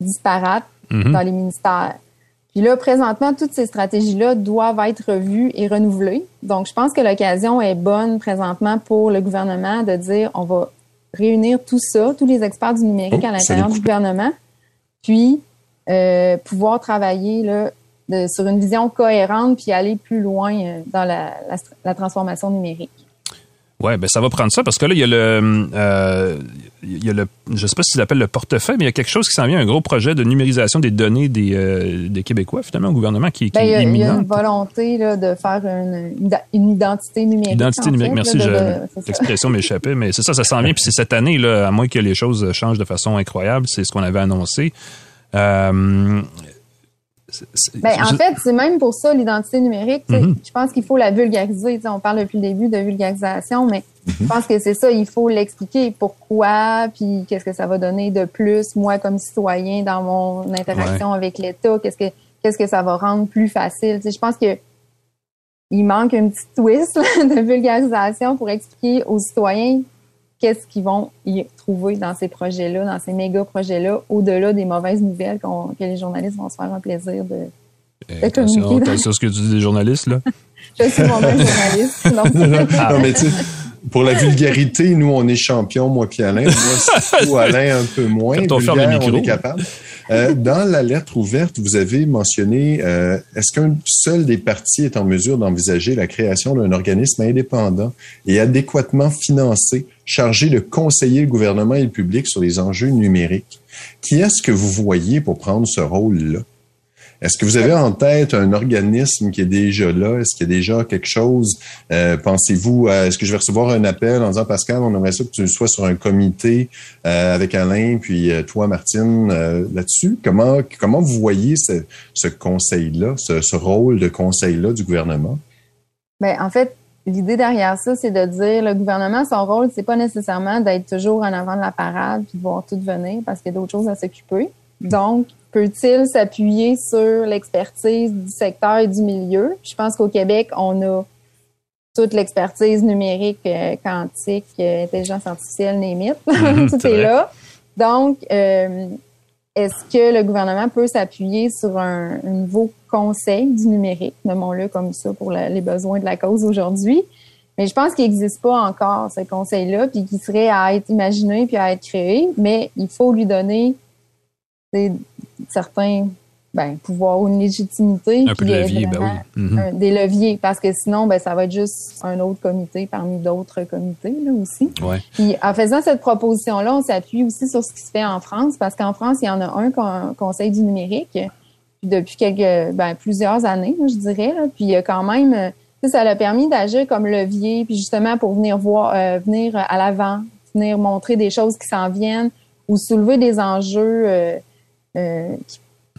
disparate mm-hmm. dans les ministères. Puis là, présentement, toutes ces stratégies-là doivent être revues et renouvelées. Donc, je pense que l'occasion est bonne présentement pour le gouvernement de dire on va réunir tout ça, tous les experts du numérique à oh, l'intérieur du gouvernement, puis euh, pouvoir travailler là, sur une vision cohérente puis aller plus loin euh, dans la transformation numérique. Oui, ben ça va prendre ça parce que là, il y a le, euh, il y a le, je sais pas s'ils appellent le portefeuille, mais il y a quelque chose qui s'en vient, un gros projet de numérisation des données des, euh, des Québécois, finalement, au gouvernement qui, qui ben, est imminent. Il y a une volonté là, de faire une, une identité numérique. Identité numérique, merci, l'expression m'échappait, mais c'est ça, ça s'en vient. Puis c'est cette année, là, à moins que les choses changent de façon incroyable, c'est ce qu'on avait annoncé. Euh, ben, en fait, c'est même pour ça l'identité numérique. Mm-hmm. Je pense qu'il faut la vulgariser. on parle depuis le début de vulgarisation, mais je mm-hmm. pense que c'est ça. Il faut l'expliquer pourquoi, puis qu'est-ce que ça va donner de plus, moi comme citoyen, dans mon interaction avec l'État. Qu'est-ce que qu'est-ce que ça va rendre plus facile. je pense que il manque un petit twist de vulgarisation pour expliquer aux citoyens qu'est-ce qu'ils vont y trouver dans ces projets-là, dans ces méga projets-là, au-delà des mauvaises nouvelles que les journalistes vont se faire un plaisir de, eh, communiquer. Attention ce que tu dis des journalistes, là? Je suis moi-même journaliste. non, mais tu pour la vulgarité, nous, on est champion, moi puis Alain. Moi, Alain un peu moins. Vulgaire, on est capable. Euh, dans la lettre ouverte, vous avez mentionné, euh, est-ce qu'un seul des partis est en mesure d'envisager la création d'un organisme indépendant et adéquatement financé, chargé de conseiller le gouvernement et le public sur les enjeux numériques? Qui est-ce que vous voyez pour prendre ce rôle-là? Est-ce que vous avez en tête un organisme qui est déjà là? Est-ce qu'il y a déjà quelque chose? Euh, pensez-vous, est-ce que je vais recevoir un appel en disant, Pascal, on aimerait ça que tu sois sur un comité euh, avec Alain, puis euh, toi, Martine, là-dessus? Comment, comment vous voyez ce, conseil-là, ce, rôle de conseil-là du gouvernement? Bien, en fait, l'idée derrière ça, c'est de dire le gouvernement, son rôle, c'est pas nécessairement d'être toujours en avant de la parade puis de voir tout venir parce qu'il y a d'autres choses à s'occuper. Donc, peut-il s'appuyer sur l'expertise du secteur et du milieu? Je pense qu'au Québec, on a toute l'expertise numérique, euh, quantique, euh, intelligence artificielle, némite. Mhm, Tout est, là. Donc, euh, est-ce que le gouvernement peut s'appuyer sur un, nouveau conseil du numérique, nommons-le comme ça pour les besoins de la cause aujourd'hui? Mais je pense qu'il n'existe pas encore ce conseil-là, puis qui serait à être imaginé puis à être créé, mais il faut lui donner certains ben, pouvoirs ou une légitimité. Un peu de levier, ben oui. Mhm. des leviers, parce que sinon, ben, ça va être juste un autre comité parmi d'autres comités là, aussi. Ouais. Puis en faisant cette proposition-là, on s'appuie aussi sur ce qui se fait en France, parce qu'en France, il y en a un conseil du numérique depuis quelques ben, plusieurs années, je dirais. Là. Puis il y a quand même ça l'a permis d'agir comme levier, puis justement pour venir voir, euh, venir à l'avant, venir montrer des choses qui s'en viennent ou soulever des enjeux euh, euh,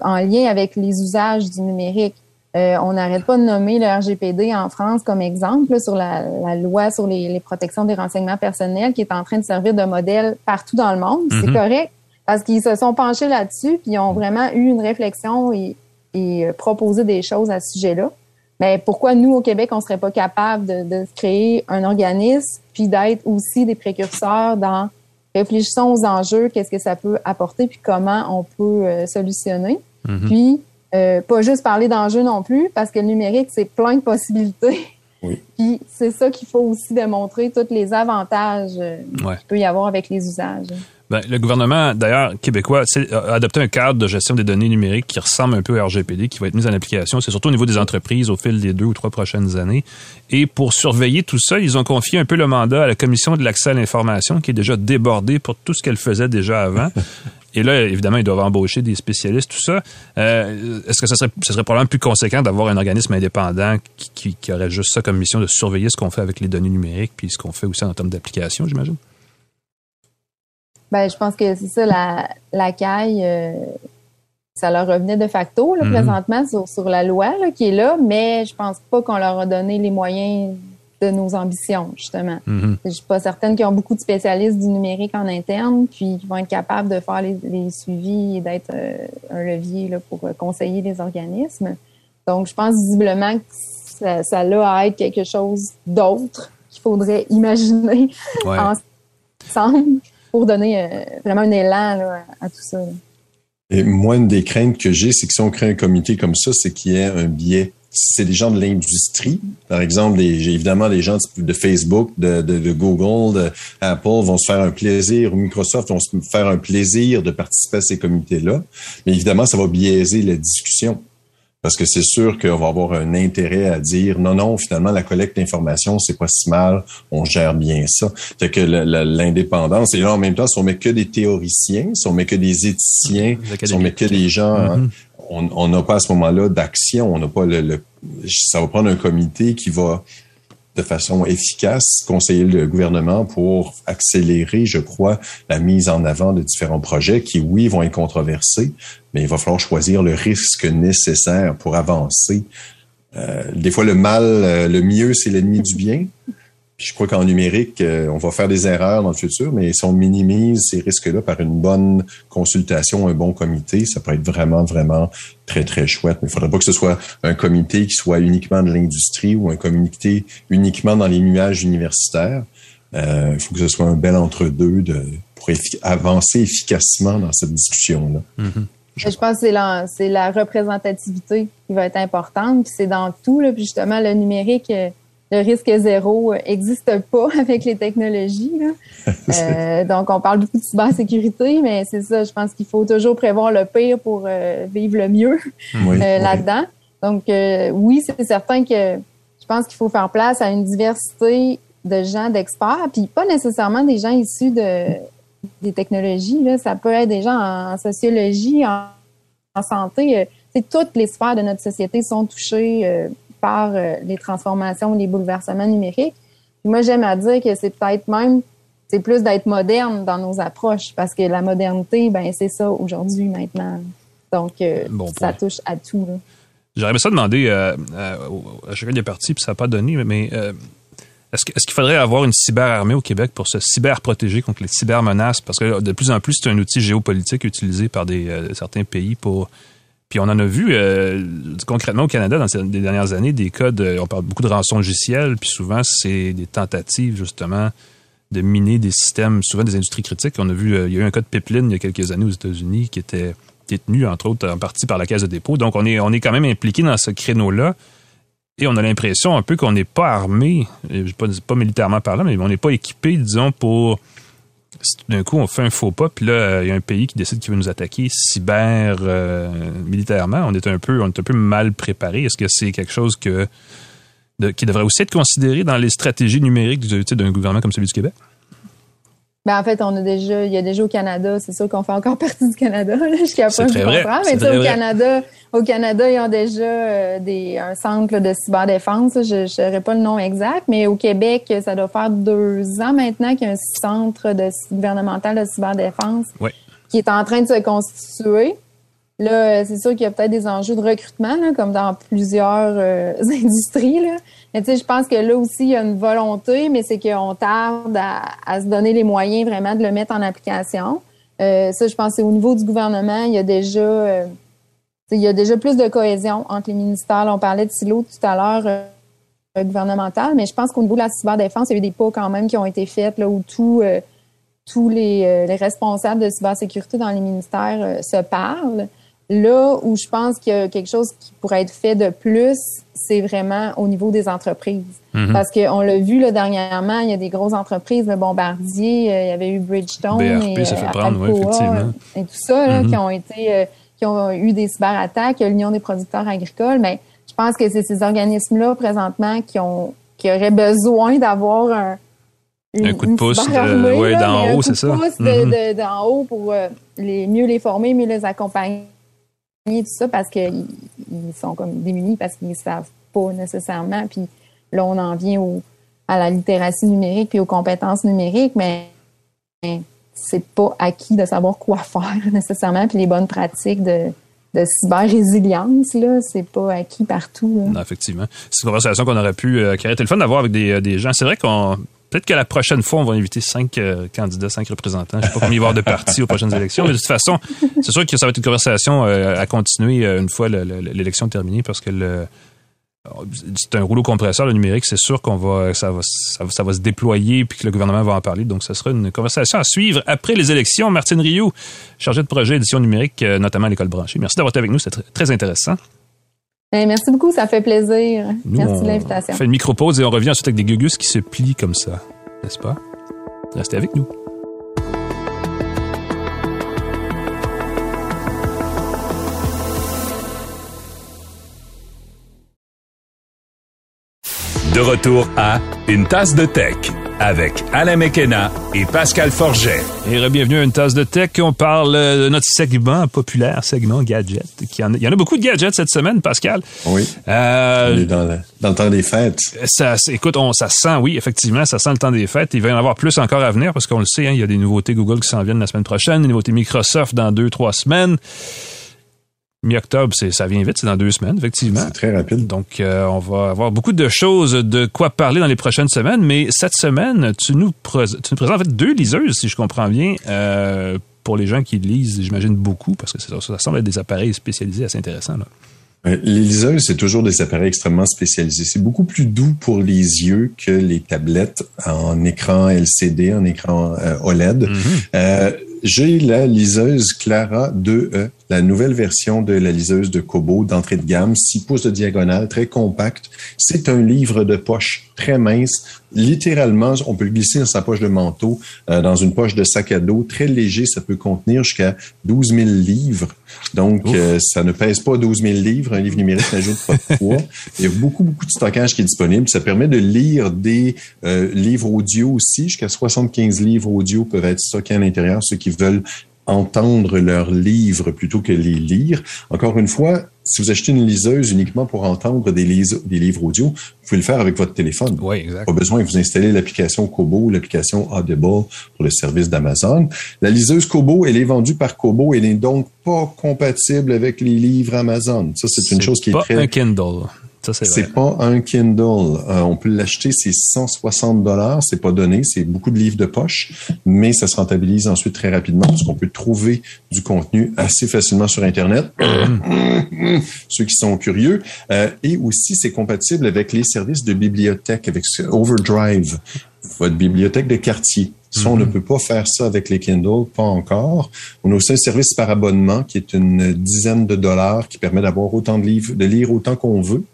en lien avec les usages du numérique. Euh, on n'arrête pas de nommer le RGPD en France comme exemple sur la, loi sur les, protections des renseignements personnels qui est en train de servir de modèle partout dans le monde. C'est mhm. correct parce qu'ils se sont penchés là-dessus puis ils ont vraiment eu une réflexion et, et euh, proposé des choses à ce sujet-là. mais pourquoi nous, au Québec, on serait pas capable de, de créer un organisme puis d'être aussi des précurseurs dans réfléchissons aux enjeux, qu'est-ce que ça peut apporter, puis comment on peut euh, solutionner. Mhm. Puis, euh, pas juste parler d'enjeux non plus, parce que le numérique, c'est plein de possibilités. Oui. Puis, c'est ça qu'il faut aussi démontrer, tous les avantages euh, Ouais. qu'il peut y avoir avec les usages. Ben, le gouvernement, d'ailleurs, québécois, a adopté un cadre de gestion des données numériques qui ressemble un peu au RGPD, qui va être mis en application. C'est surtout au niveau des entreprises au fil des deux ou trois prochaines années. Et pour surveiller tout ça, ils ont confié un peu le mandat à la Commission de l'accès à l'information, qui est déjà débordée pour tout ce qu'elle faisait déjà avant. Et là, évidemment, ils doivent embaucher des spécialistes, tout ça. Euh, Est-ce que ça serait, probablement plus conséquent d'avoir un organisme indépendant qui aurait juste ça comme mission de surveiller ce qu'on fait avec les données numériques, puis ce qu'on fait aussi en termes d'application, j'imagine? Ben, je pense que c'est ça, la, la CAI, euh, ça leur revenait de facto, là, Mhm. présentement, sur, sur la loi là, qui est là, mais je pense pas qu'on leur a donné les moyens de nos ambitions, justement. Mhm. Je suis pas certaine qu'ils ont beaucoup de spécialistes du numérique en interne, puis qui vont être capables de faire les, les suivis et d'être euh, un levier là, pour euh, conseiller les organismes. Donc, je pense visiblement que ça, ça a à être quelque chose d'autre qu'il faudrait imaginer Ouais. ensemble pour donner euh, vraiment un élan à tout ça. Et moi, une des craintes que j'ai, c'est que si on crée un comité comme ça, c'est qu'il y ait un biais. C'est des gens de l'industrie, par exemple, évidemment des gens de Facebook, de, de, de Google, de Apple vont se faire un plaisir, ou Microsoft vont se faire un plaisir de participer à ces comités-là. Mais évidemment, ça va biaiser la discussion. Parce que c'est sûr qu'on va avoir un intérêt à dire non, non, finalement, la collecte d'informations, c'est pas si mal, on gère bien ça. Fait que l'indépendance, et là, en même temps, si on met que des théoriciens, si on met que des éthiciens, si on met que des gens, hein, Mhm. on on n'a pas à ce moment-là d'action, on n'a pas le, le- ça va prendre un comité qui va de façon efficace conseiller le gouvernement pour accélérer, je crois, la mise en avant de différents projets qui, oui, vont être controversés, mais il va falloir choisir le risque nécessaire pour avancer. Euh, des fois, le mal, euh, le mieux, c'est l'ennemi du bien. Puis je crois qu'en numérique, euh, on va faire des erreurs dans le futur, mais si on minimise ces risques-là par une bonne consultation, un bon comité, ça peut être vraiment, vraiment très, très chouette. Mais il faudrait pas que ce soit un comité qui soit uniquement de l'industrie ou un comité uniquement dans les nuages universitaires. Euh, il faut que ce soit un bel entre-deux de, pour effi- avancer efficacement dans cette discussion-là. Je pense que c'est la, représentativité qui va être importante, puis c'est dans tout. Là, puis justement, le numérique, euh, le risque zéro euh, existe pas avec les technologies. Là. Euh, donc, on parle beaucoup de cybersécurité, mais c'est ça, je pense qu'il faut toujours prévoir le pire pour euh, vivre le mieux Oui, euh, oui. là-dedans. Donc, euh, oui, c'est certain que je pense qu'il faut faire place à une diversité de gens, d'experts, puis pas nécessairement des gens issus de des technologies. Là. Ça peut être des gens en sociologie, en, en santé. Euh, c'est toutes les sphères de notre société sont touchées euh, par euh, les transformations, les bouleversements numériques. Puis moi, j'aime à dire que c'est peut-être même c'est plus d'être moderne dans nos approches parce que la modernité, ben c'est ça aujourd'hui maintenant. Donc euh, Bon ça point. touche à tout. Là. J'aurais ça demander euh, au- à chacun des partis, puis ça n'a pas donné, mais euh, est-ce que- est-ce qu'il faudrait avoir une cyberarmée au Québec pour se cyberprotéger contre les cybermenaces? Parce que de plus en plus, c'est un outil géopolitique utilisé par des, euh, certains pays pour... Puis on en a vu euh, concrètement au Canada dans les dernières années des cas de... On parle beaucoup de rançon logicielle, puis souvent, c'est des tentatives, justement, de miner des systèmes, souvent des industries critiques. On a vu, euh, il y a eu un cas de pipeline il y a quelques années aux États-Unis qui était détenu, entre autres, en partie par la Caisse de dépôt. Donc, on est, on est quand même impliqué dans ce créneau-là. Et on a l'impression un peu qu'on n'est pas armé, pas, pas militairement parlant, mais on n'est pas équipé, disons, pour... si D'un coup, on fait un faux pas, puis là, euh, il y a un pays qui décide qu'il veut nous attaquer cyber euh, militairement. On est un peu, mal préparé. Est-ce que c'est quelque chose qui devrait aussi être considéré dans les stratégies numériques d'un gouvernement comme celui du Québec? Ben en fait, on a déjà, il y a déjà au Canada, c'est sûr qu'on fait encore partie du Canada, là, jusqu'à très du contraire. Mais au. Canada, au Canada, ils ont déjà euh, des, un centre là, de cyberdéfense. Je ne saurais pas le nom exact, mais au Québec, ça doit faire deux ans maintenant qu'il y a un centre de gouvernemental de cyberdéfense Ouais. qui est en train de se constituer. Là, euh, c'est sûr qu'il y a peut-être des enjeux de recrutement, là, comme dans plusieurs euh, industries. Là. Mais tu sais, je pense que là aussi, il y a une volonté, mais c'est qu'on tarde à, se donner les moyens vraiment de le mettre en application. Euh, ça, je pense que au niveau du gouvernement, il y a déjà euh, il y a déjà plus de cohésion entre les ministères. on parlait de silos tout à l'heure euh, gouvernemental, mais je pense qu'au niveau de la cyberdéfense, il y a eu des pas quand même qui ont été faits là, où tous les, les, responsables de cybersécurité dans les ministères se parlent. Là où je pense qu'il y a quelque chose qui pourrait être fait de plus, c'est vraiment au niveau des entreprises. Mm-hmm. Parce qu'on l'a vu là, dernièrement, il y a des grosses entreprises, le Bombardier, il y avait eu Bridgestone et, et tout ça, là, mm-hmm. qui ont été qui ont eu des cyberattaques, l'Union des producteurs agricoles, mais je pense que c'est ces organismes-là présentement qui ont qui auraient besoin d'avoir un, un coup de pouce d'en haut, c'est ça. Un coup de pouce mm-hmm. d'en haut pour euh, les, mieux les former, mieux les accompagner, tout ça, parce qu'ils sont comme démunis parce qu'ils ne savent pas nécessairement. Puis là, on en vient au, à la littératie numérique puis aux compétences numériques, mais c'est pas acquis de savoir quoi faire nécessairement, puis les bonnes pratiques de, de cyber-résilience, là, c'est pas acquis partout. Non, effectivement. C'est une conversation qu'on aurait pu euh, créer. C'était le fun d'avoir avec des, euh, des gens. C'est vrai qu'on Peut-être que la prochaine fois, on va inviter cinq euh, candidats, cinq représentants. Je sais pas combien il y avoir de partis aux prochaines élections, mais de toute façon, c'est sûr que ça va être une conversation à continuer une fois l'élection terminée parce que c'est un rouleau compresseur, le numérique, c'est sûr qu'on va ça, va, ça va, se déployer puis que le gouvernement va en parler. Donc, ce sera une conversation à suivre après les élections. Martine Rioux, chargée de projet édition numérique, euh, notamment à l'école branchée. Merci d'avoir été avec nous, c'était très, intéressant. Eh, merci beaucoup, ça fait plaisir. merci de l'invitation. On fait une micro-pause et on revient ensuite avec des gugus qui se plient comme ça, n'est-ce pas? Restez avec nous. De retour à Une tasse de tech avec Alain Mekena et Pascal Forget. Et bienvenue à Une tasse de tech. On parle de notre segment populaire, segment gadget. Il y en a beaucoup de gadgets cette semaine, Pascal. Oui. Euh, on est dans le, temps des fêtes. Ça, écoute, on, ça sent, oui, effectivement, ça sent le temps des fêtes. Il va y en avoir plus encore à venir parce qu'on le sait, hein, il y a des nouveautés Google qui s'en viennent la semaine prochaine, des nouveautés Microsoft dans deux, trois semaines mi-octobre, ça vient vite, c'est dans deux semaines, effectivement. C'est très rapide. Donc, euh, on va avoir beaucoup de choses de quoi parler dans les prochaines semaines. Mais cette semaine, tu nous, présentes en fait deux liseuses, si je comprends bien, euh, pour les gens qui lisent, j'imagine beaucoup, parce que ça, ça, semble être des appareils spécialisés assez intéressants. Là. Euh, les liseuses, c'est toujours des appareils extrêmement spécialisés. C'est beaucoup plus doux pour les yeux que les tablettes en écran LCD, en écran OLED. Mm-hmm. J'ai la liseuse Clara 2E la nouvelle version de la liseuse de Kobo d'entrée de gamme, 6 pouces de diagonale, très compacte. C'est un livre de poche très mince. Littéralement, on peut le glisser dans sa poche de manteau, euh, dans une poche de sac à dos, très léger. Ça peut contenir jusqu'à 12 000 livres. Donc, euh, ça ne pèse pas 12 000 livres. Un livre numérique n'ajoute pas de poids. Il y a beaucoup, beaucoup de stockage qui est disponible. Ça permet de lire des euh, livres audio aussi. Jusqu'à 75 livres audio peuvent être stockés à l'intérieur. Ceux qui veulent entendre leurs livres plutôt que les lire. Encore une fois, si vous achetez une liseuse uniquement pour entendre des, des livres audio, vous pouvez le faire avec votre téléphone. Oui, exact. Pas besoin que vous installez l'application Kobo ou l'application Audible pour le service d'Amazon. La liseuse Kobo, elle est vendue par Kobo. Elle n'est donc pas compatible avec les livres Amazon. Ça, c'est une chose qui est, très... un Kindle. C'est pas un Kindle. Euh, on peut l'acheter, c'est 160 dollars. C'est pas donné, c'est beaucoup de livres de poche, mais ça se rentabilise ensuite très rapidement parce qu'on peut trouver du contenu assez facilement sur Internet. Ceux qui sont curieux. Euh, et aussi, c'est compatible avec les services de bibliothèque, avec Overdrive, votre bibliothèque de quartier. Si on ne mm-hmm. peut pas faire ça avec les Kindle, pas encore. On a aussi un service par abonnement qui est une dizaine de dollars qui permet d'avoir autant de livres, de lire autant qu'on veut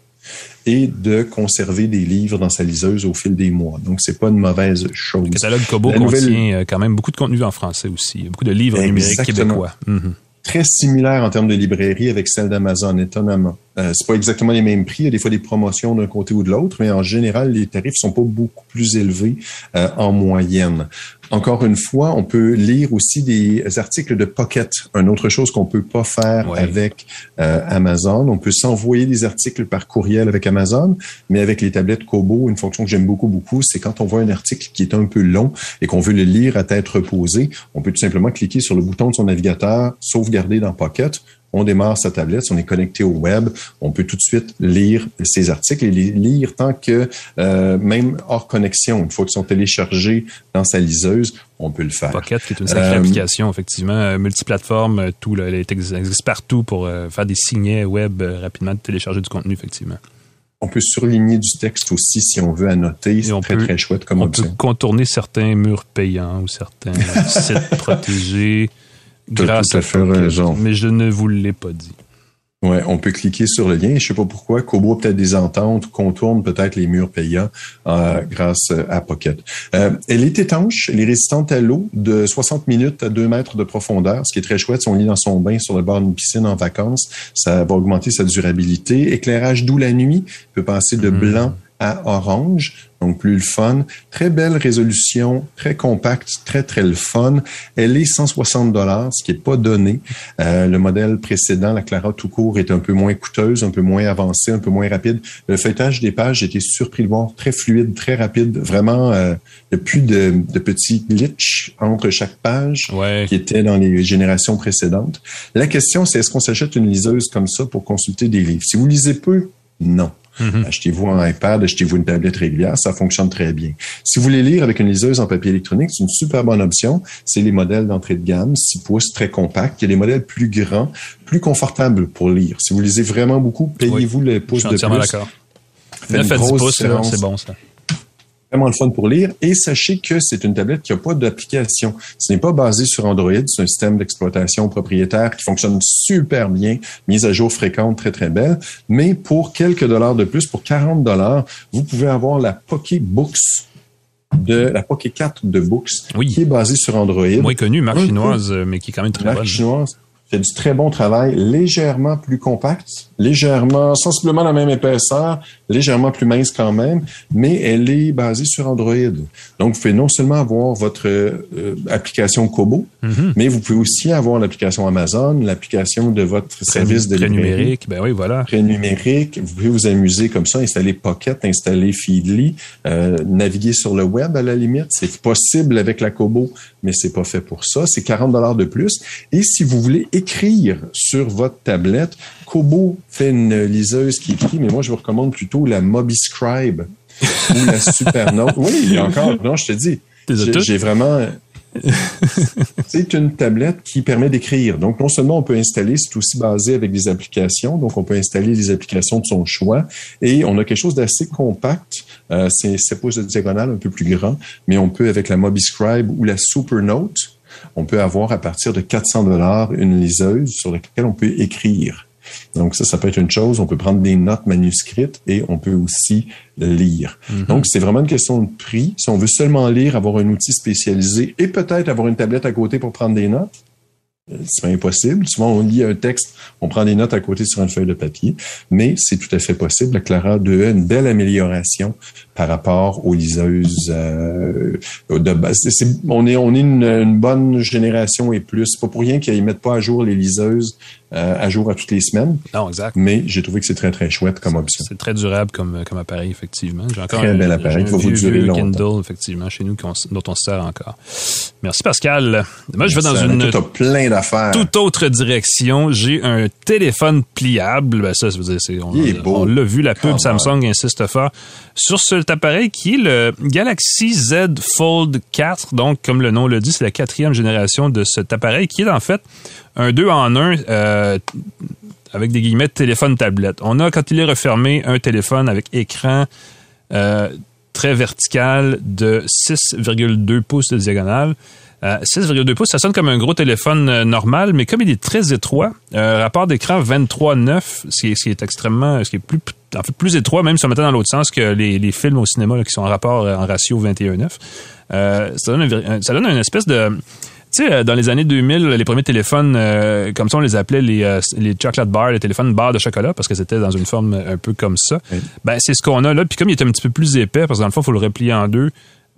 et de conserver des livres dans sa liseuse au fil des mois. Donc, c'est pas une mauvaise chose. Le catalogue Kobo contient euh, quand même beaucoup de contenu en français aussi. Beaucoup de livres numériques québécois. Mhm. Très similaire en termes de librairie avec celle d'Amazon, étonnamment. Euh, c'est pas exactement les mêmes prix. Il y a des fois des promotions d'un côté ou de l'autre, mais en général, les tarifs sont pas beaucoup plus élevés euh, en moyenne. Encore une fois, on peut lire aussi des articles de Pocket, une autre chose qu'on peut pas faire avec euh, Amazon. On peut s'envoyer des articles par courriel avec Amazon, mais avec les tablettes Kobo, une fonction que j'aime beaucoup, beaucoup, c'est quand on voit un article qui est un peu long et qu'on veut le lire à tête reposée, on peut tout simplement cliquer sur le bouton de son navigateur, sauvegarder dans Pocket on démarre sa tablette, on est connecté au web, on peut tout de suite lire ces articles et les lire tant que euh, même hors connexion, une fois qu'ils sont téléchargés dans sa liseuse, on peut le faire. Pocket, qui est une sacrée application, effectivement, multiplateforme, tout, là, elle existe partout pour faire des signets web rapidement, télécharger du contenu, effectivement. On peut surligner du texte aussi si on veut annoter. C'est très, très chouette comme on On peut contourner certains murs payants ou certains sites protégés grâce à fait raison. Mais je ne vous l'ai pas dit. Ouais, on peut cliquer sur le lien. Je sais pas pourquoi. Kobo a peut-être des ententes, contourne peut-être les murs payants euh, grâce à Pocket. Euh, elle est étanche, elle est résistante à l'eau de 60 minutes à 2 mètres de profondeur, ce qui est très chouette. Si on lit dans son bain sur le bord d'une piscine en vacances, ça va augmenter sa durabilité. Éclairage doux la nuit, peut passer de hmm. blanc à orange donc plus le fun. Très belle résolution, très compacte, très très le fun. Elle est 160 dollars, ce qui est pas donné. Euh, le modèle précédent, la Clara tout court, est un peu moins coûteuse, un peu moins avancée, un peu moins rapide. Le feuilletage des pages, été surpris de voir très fluide, très rapide. Vraiment, euh, il n'y a plus de, de, petits glitches entre chaque page qui étaient dans les générations précédentes. La question, c'est est-ce qu'on s'achète une liseuse comme ça pour consulter des livres? Si vous lisez peu, non. Mhm. Achetez-vous un iPad, achetez-vous une tablette régulière, ça fonctionne très bien. Si vous voulez lire avec une liseuse en papier électronique, c'est une super bonne option. C'est les modèles d'entrée de gamme, 6 pouces, très compacts. Il y a des modèles plus grands, plus confortables pour lire. Si vous lisez vraiment beaucoup, payez-vous le pouce de plus. d'accord. 9 à 10 pouces, c'est bon ça vraiment le fun pour lire. Et sachez que c'est une tablette qui n'a pas d'application. Ce n'est pas basé sur Android. C'est un système d'exploitation propriétaire qui fonctionne super bien, mise à jour fréquente, très, très belle. Mais pour quelques dollars de plus, pour 40 dollars, vous pouvez avoir la Books de la Pocket 4 de Books, qui est basée sur Android. Moins connue, marque chinoise, mais qui est quand même très marque chinoise fait du très bon travail, légèrement plus compact, légèrement, sensiblement la même épaisseur, légèrement plus mince quand même, mais elle est basée sur Android. Donc, vous pouvez non seulement avoir votre euh, application Kobo, mhm. mais vous pouvez aussi avoir l'application Amazon, l'application de votre service de numérique. Ben oui, voilà. Numérique. Vous pouvez vous amuser comme ça, installer Pocket, installer Feedly, euh, naviguer sur le web à la limite. C'est possible avec la Kobo, mais c'est pas fait pour ça. C'est 40 dollars de plus. Et si vous voulez écrire sur votre tablette. Kobo fait une liseuse qui écrit, mais moi, je vous recommande plutôt la MobiScribe ou la Supernote. Oui, il y a encore. Non, je te dis. J'ai vraiment. c'est une tablette qui permet d'écrire. Donc, non seulement on peut installer, c'est aussi basé avec des applications. Donc, on peut installer des applications de son choix. Et on a quelque chose d'assez compact. Euh, c'est 7 pouces de diagonale, un peu plus grand. Mais on peut, avec la MobiScribe ou la Supernote, on peut avoir à partir de 400 dollars une liseuse sur laquelle on peut écrire. Donc ça, ça peut être une chose. On peut prendre des notes manuscrites et on peut aussi lire. Mhm. Donc c'est vraiment une question de prix. Si on veut seulement lire, avoir un outil spécialisé et peut-être avoir une tablette à côté pour prendre des notes, c'est pas impossible. Souvent, on lit un texte, on prend des notes à côté sur une feuille de papier, mais c'est tout à fait possible. La Clara 2 a une belle amélioration par rapport aux liseuses euh, de base. on est, on est une, bonne génération et plus. C'est pas pour rien qu'ils mettent pas à jour les liseuses euh, à jour à toutes les semaines. Non, exact. Mais j'ai trouvé que c'est très, très chouette comme option. C'est très durable comme, comme appareil, effectivement. J'ai encore très un, bel appareil. Il faut vous durer longtemps. Kindle, effectivement, chez nous, dont on se sert encore. Merci, Pascal. Moi, je vais dans une plein d'affaires. toute autre direction. J'ai un téléphone pliable. Ben, ça, ça veut dire, c'est, on, on l'a vu, la pub Samsung insiste fort sur cet appareil qui est le Galaxy Z Fold 4. Donc, comme le nom le dit, c'est la quatrième génération de cet appareil qui est en fait un 2 en 1 euh, avec des guillemets téléphone-tablette. On a, quand il est refermé, un téléphone avec écran euh, très vertical de 6,2 pouces de diagonale. 6,2 euh, pouces, ça sonne comme un gros téléphone normal, mais comme il est très étroit, rapport d'écran 23,9, ce, qui est extrêmement, ce qui est plus, en fait, plus étroit, même si on mettait dans l'autre sens que les, films au cinéma qui sont en rapport en ratio 21,9. ça, ça donne une espèce de tu sais, euh, dans les années 2000, les premiers téléphones, euh, comme ça, on les appelait les, euh, les chocolate bars, les téléphones barres de chocolat, parce que c'était dans une forme un peu comme ça. Ben, c'est ce qu'on a là. Puis comme il est un petit peu plus épais, parce que dans le fond, il faut le replier en deux,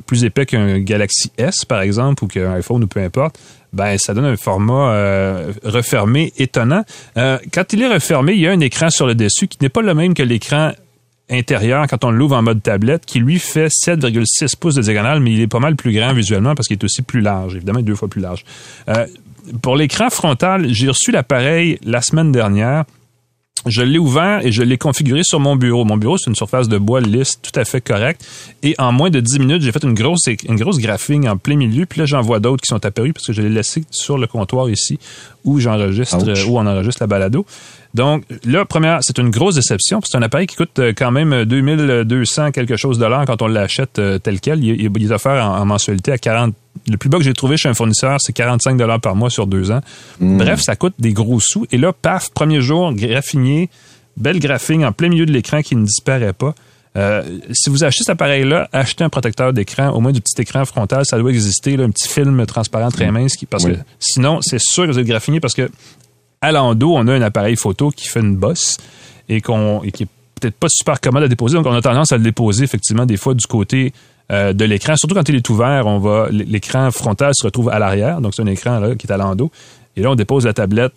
plus épais qu'un Galaxy S, par exemple, ou qu'un iPhone ou peu importe, ben, ça donne un format refermé étonnant. quand il est refermé, il y a un écran sur le dessus qui n'est pas le même que l'écran intérieur quand on l'ouvre en mode tablette qui lui fait 7,6 pouces de diagonale, mais il est pas mal plus grand visuellement parce qu'il est aussi plus large, évidemment deux fois plus large. Euh, pour l'écran frontal, j'ai reçu l'appareil la semaine dernière. Je l'ai ouvert et je l'ai configuré sur mon bureau. Mon bureau, c'est une surface de bois lisse, tout à fait correcte. Et en moins de 10 minutes, j'ai fait une grosse, une grosse graphing en plein milieu. Puis là, j'en vois d'autres qui sont apparus parce que je l'ai laissé sur le comptoir ici où j'enregistre, où on enregistre la balado. Donc, là, première, c'est une grosse déception. C'est un appareil qui coûte euh, quand même 2200 quelque chose de dollars quand on l'achète euh, tel quel. Il, il, est offert en, mensualité à 40. Le plus bas que j'ai trouvé chez un fournisseur, c'est 45 dollars par mois sur deux ans. Hmm. Bref, ça coûte des gros sous. Et là, paf, premier jour, graffinier, belle graphing en plein milieu de l'écran qui ne disparaît pas. Euh, si vous achetez cet appareil-là, achetez un protecteur d'écran, au moins du petit écran frontal, ça doit exister, là, un petit film transparent très hmm. mince, qui, parce que sinon, c'est sûr que vous êtes graffinier parce que à l'endos, on a un appareil photo qui fait une bosse et, qui est peut-être pas super commode à déposer. Donc, on a tendance à le déposer effectivement des fois du côté euh, de l'écran. Surtout quand il est ouvert, on va l'écran frontal se retrouve à l'arrière. Donc, c'est un écran qui est à l'endos. Et là, on dépose la tablette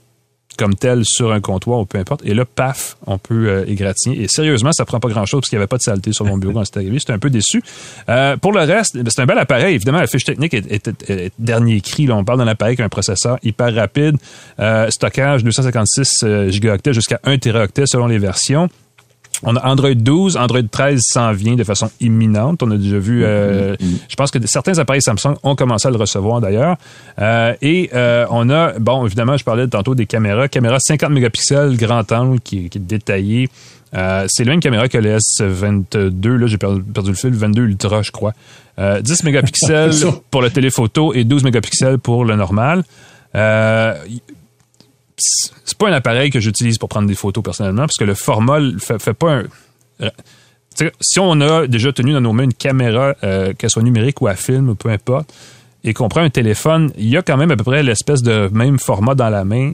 comme tel sur un comptoir ou peu importe. Et là, paf, on peut euh, égratigner. Et sérieusement, ça prend pas grand-chose parce qu'il n'y avait pas de saleté sur mon bureau quand arrivé. J'étais un peu déçu. Euh, pour le reste, ben, c'est un bel appareil. Évidemment, la fiche technique est, dernier cri. Là, on parle d'un appareil qui a un processeur hyper rapide, euh, stockage 256 euh, gigaoctets jusqu'à 1 teraoctet selon les versions. On a Android 12, Android 13 s'en vient de façon imminente. On a déjà vu, euh, mm-hmm. je pense que certains appareils Samsung ont commencé à le recevoir d'ailleurs. Euh, et euh, on a, bon, évidemment, je parlais tantôt des caméras, caméra 50 mégapixels, grand angle, qui, qui est détaillé. c'est la même caméra que le S22. Là, j'ai perdu, le fil, 22 Ultra, je crois. 10 mégapixels pour le téléphoto et 12 mégapixels pour le normal. Euh, c'est pas un appareil que j'utilise pour prendre des photos personnellement, parce que le format fait, fait pas un. si on a déjà tenu dans nos mains une caméra, euh, qu'elle soit numérique ou à film, ou peu importe, et qu'on prend un téléphone, il y a quand même à peu près l'espèce de même format dans la main,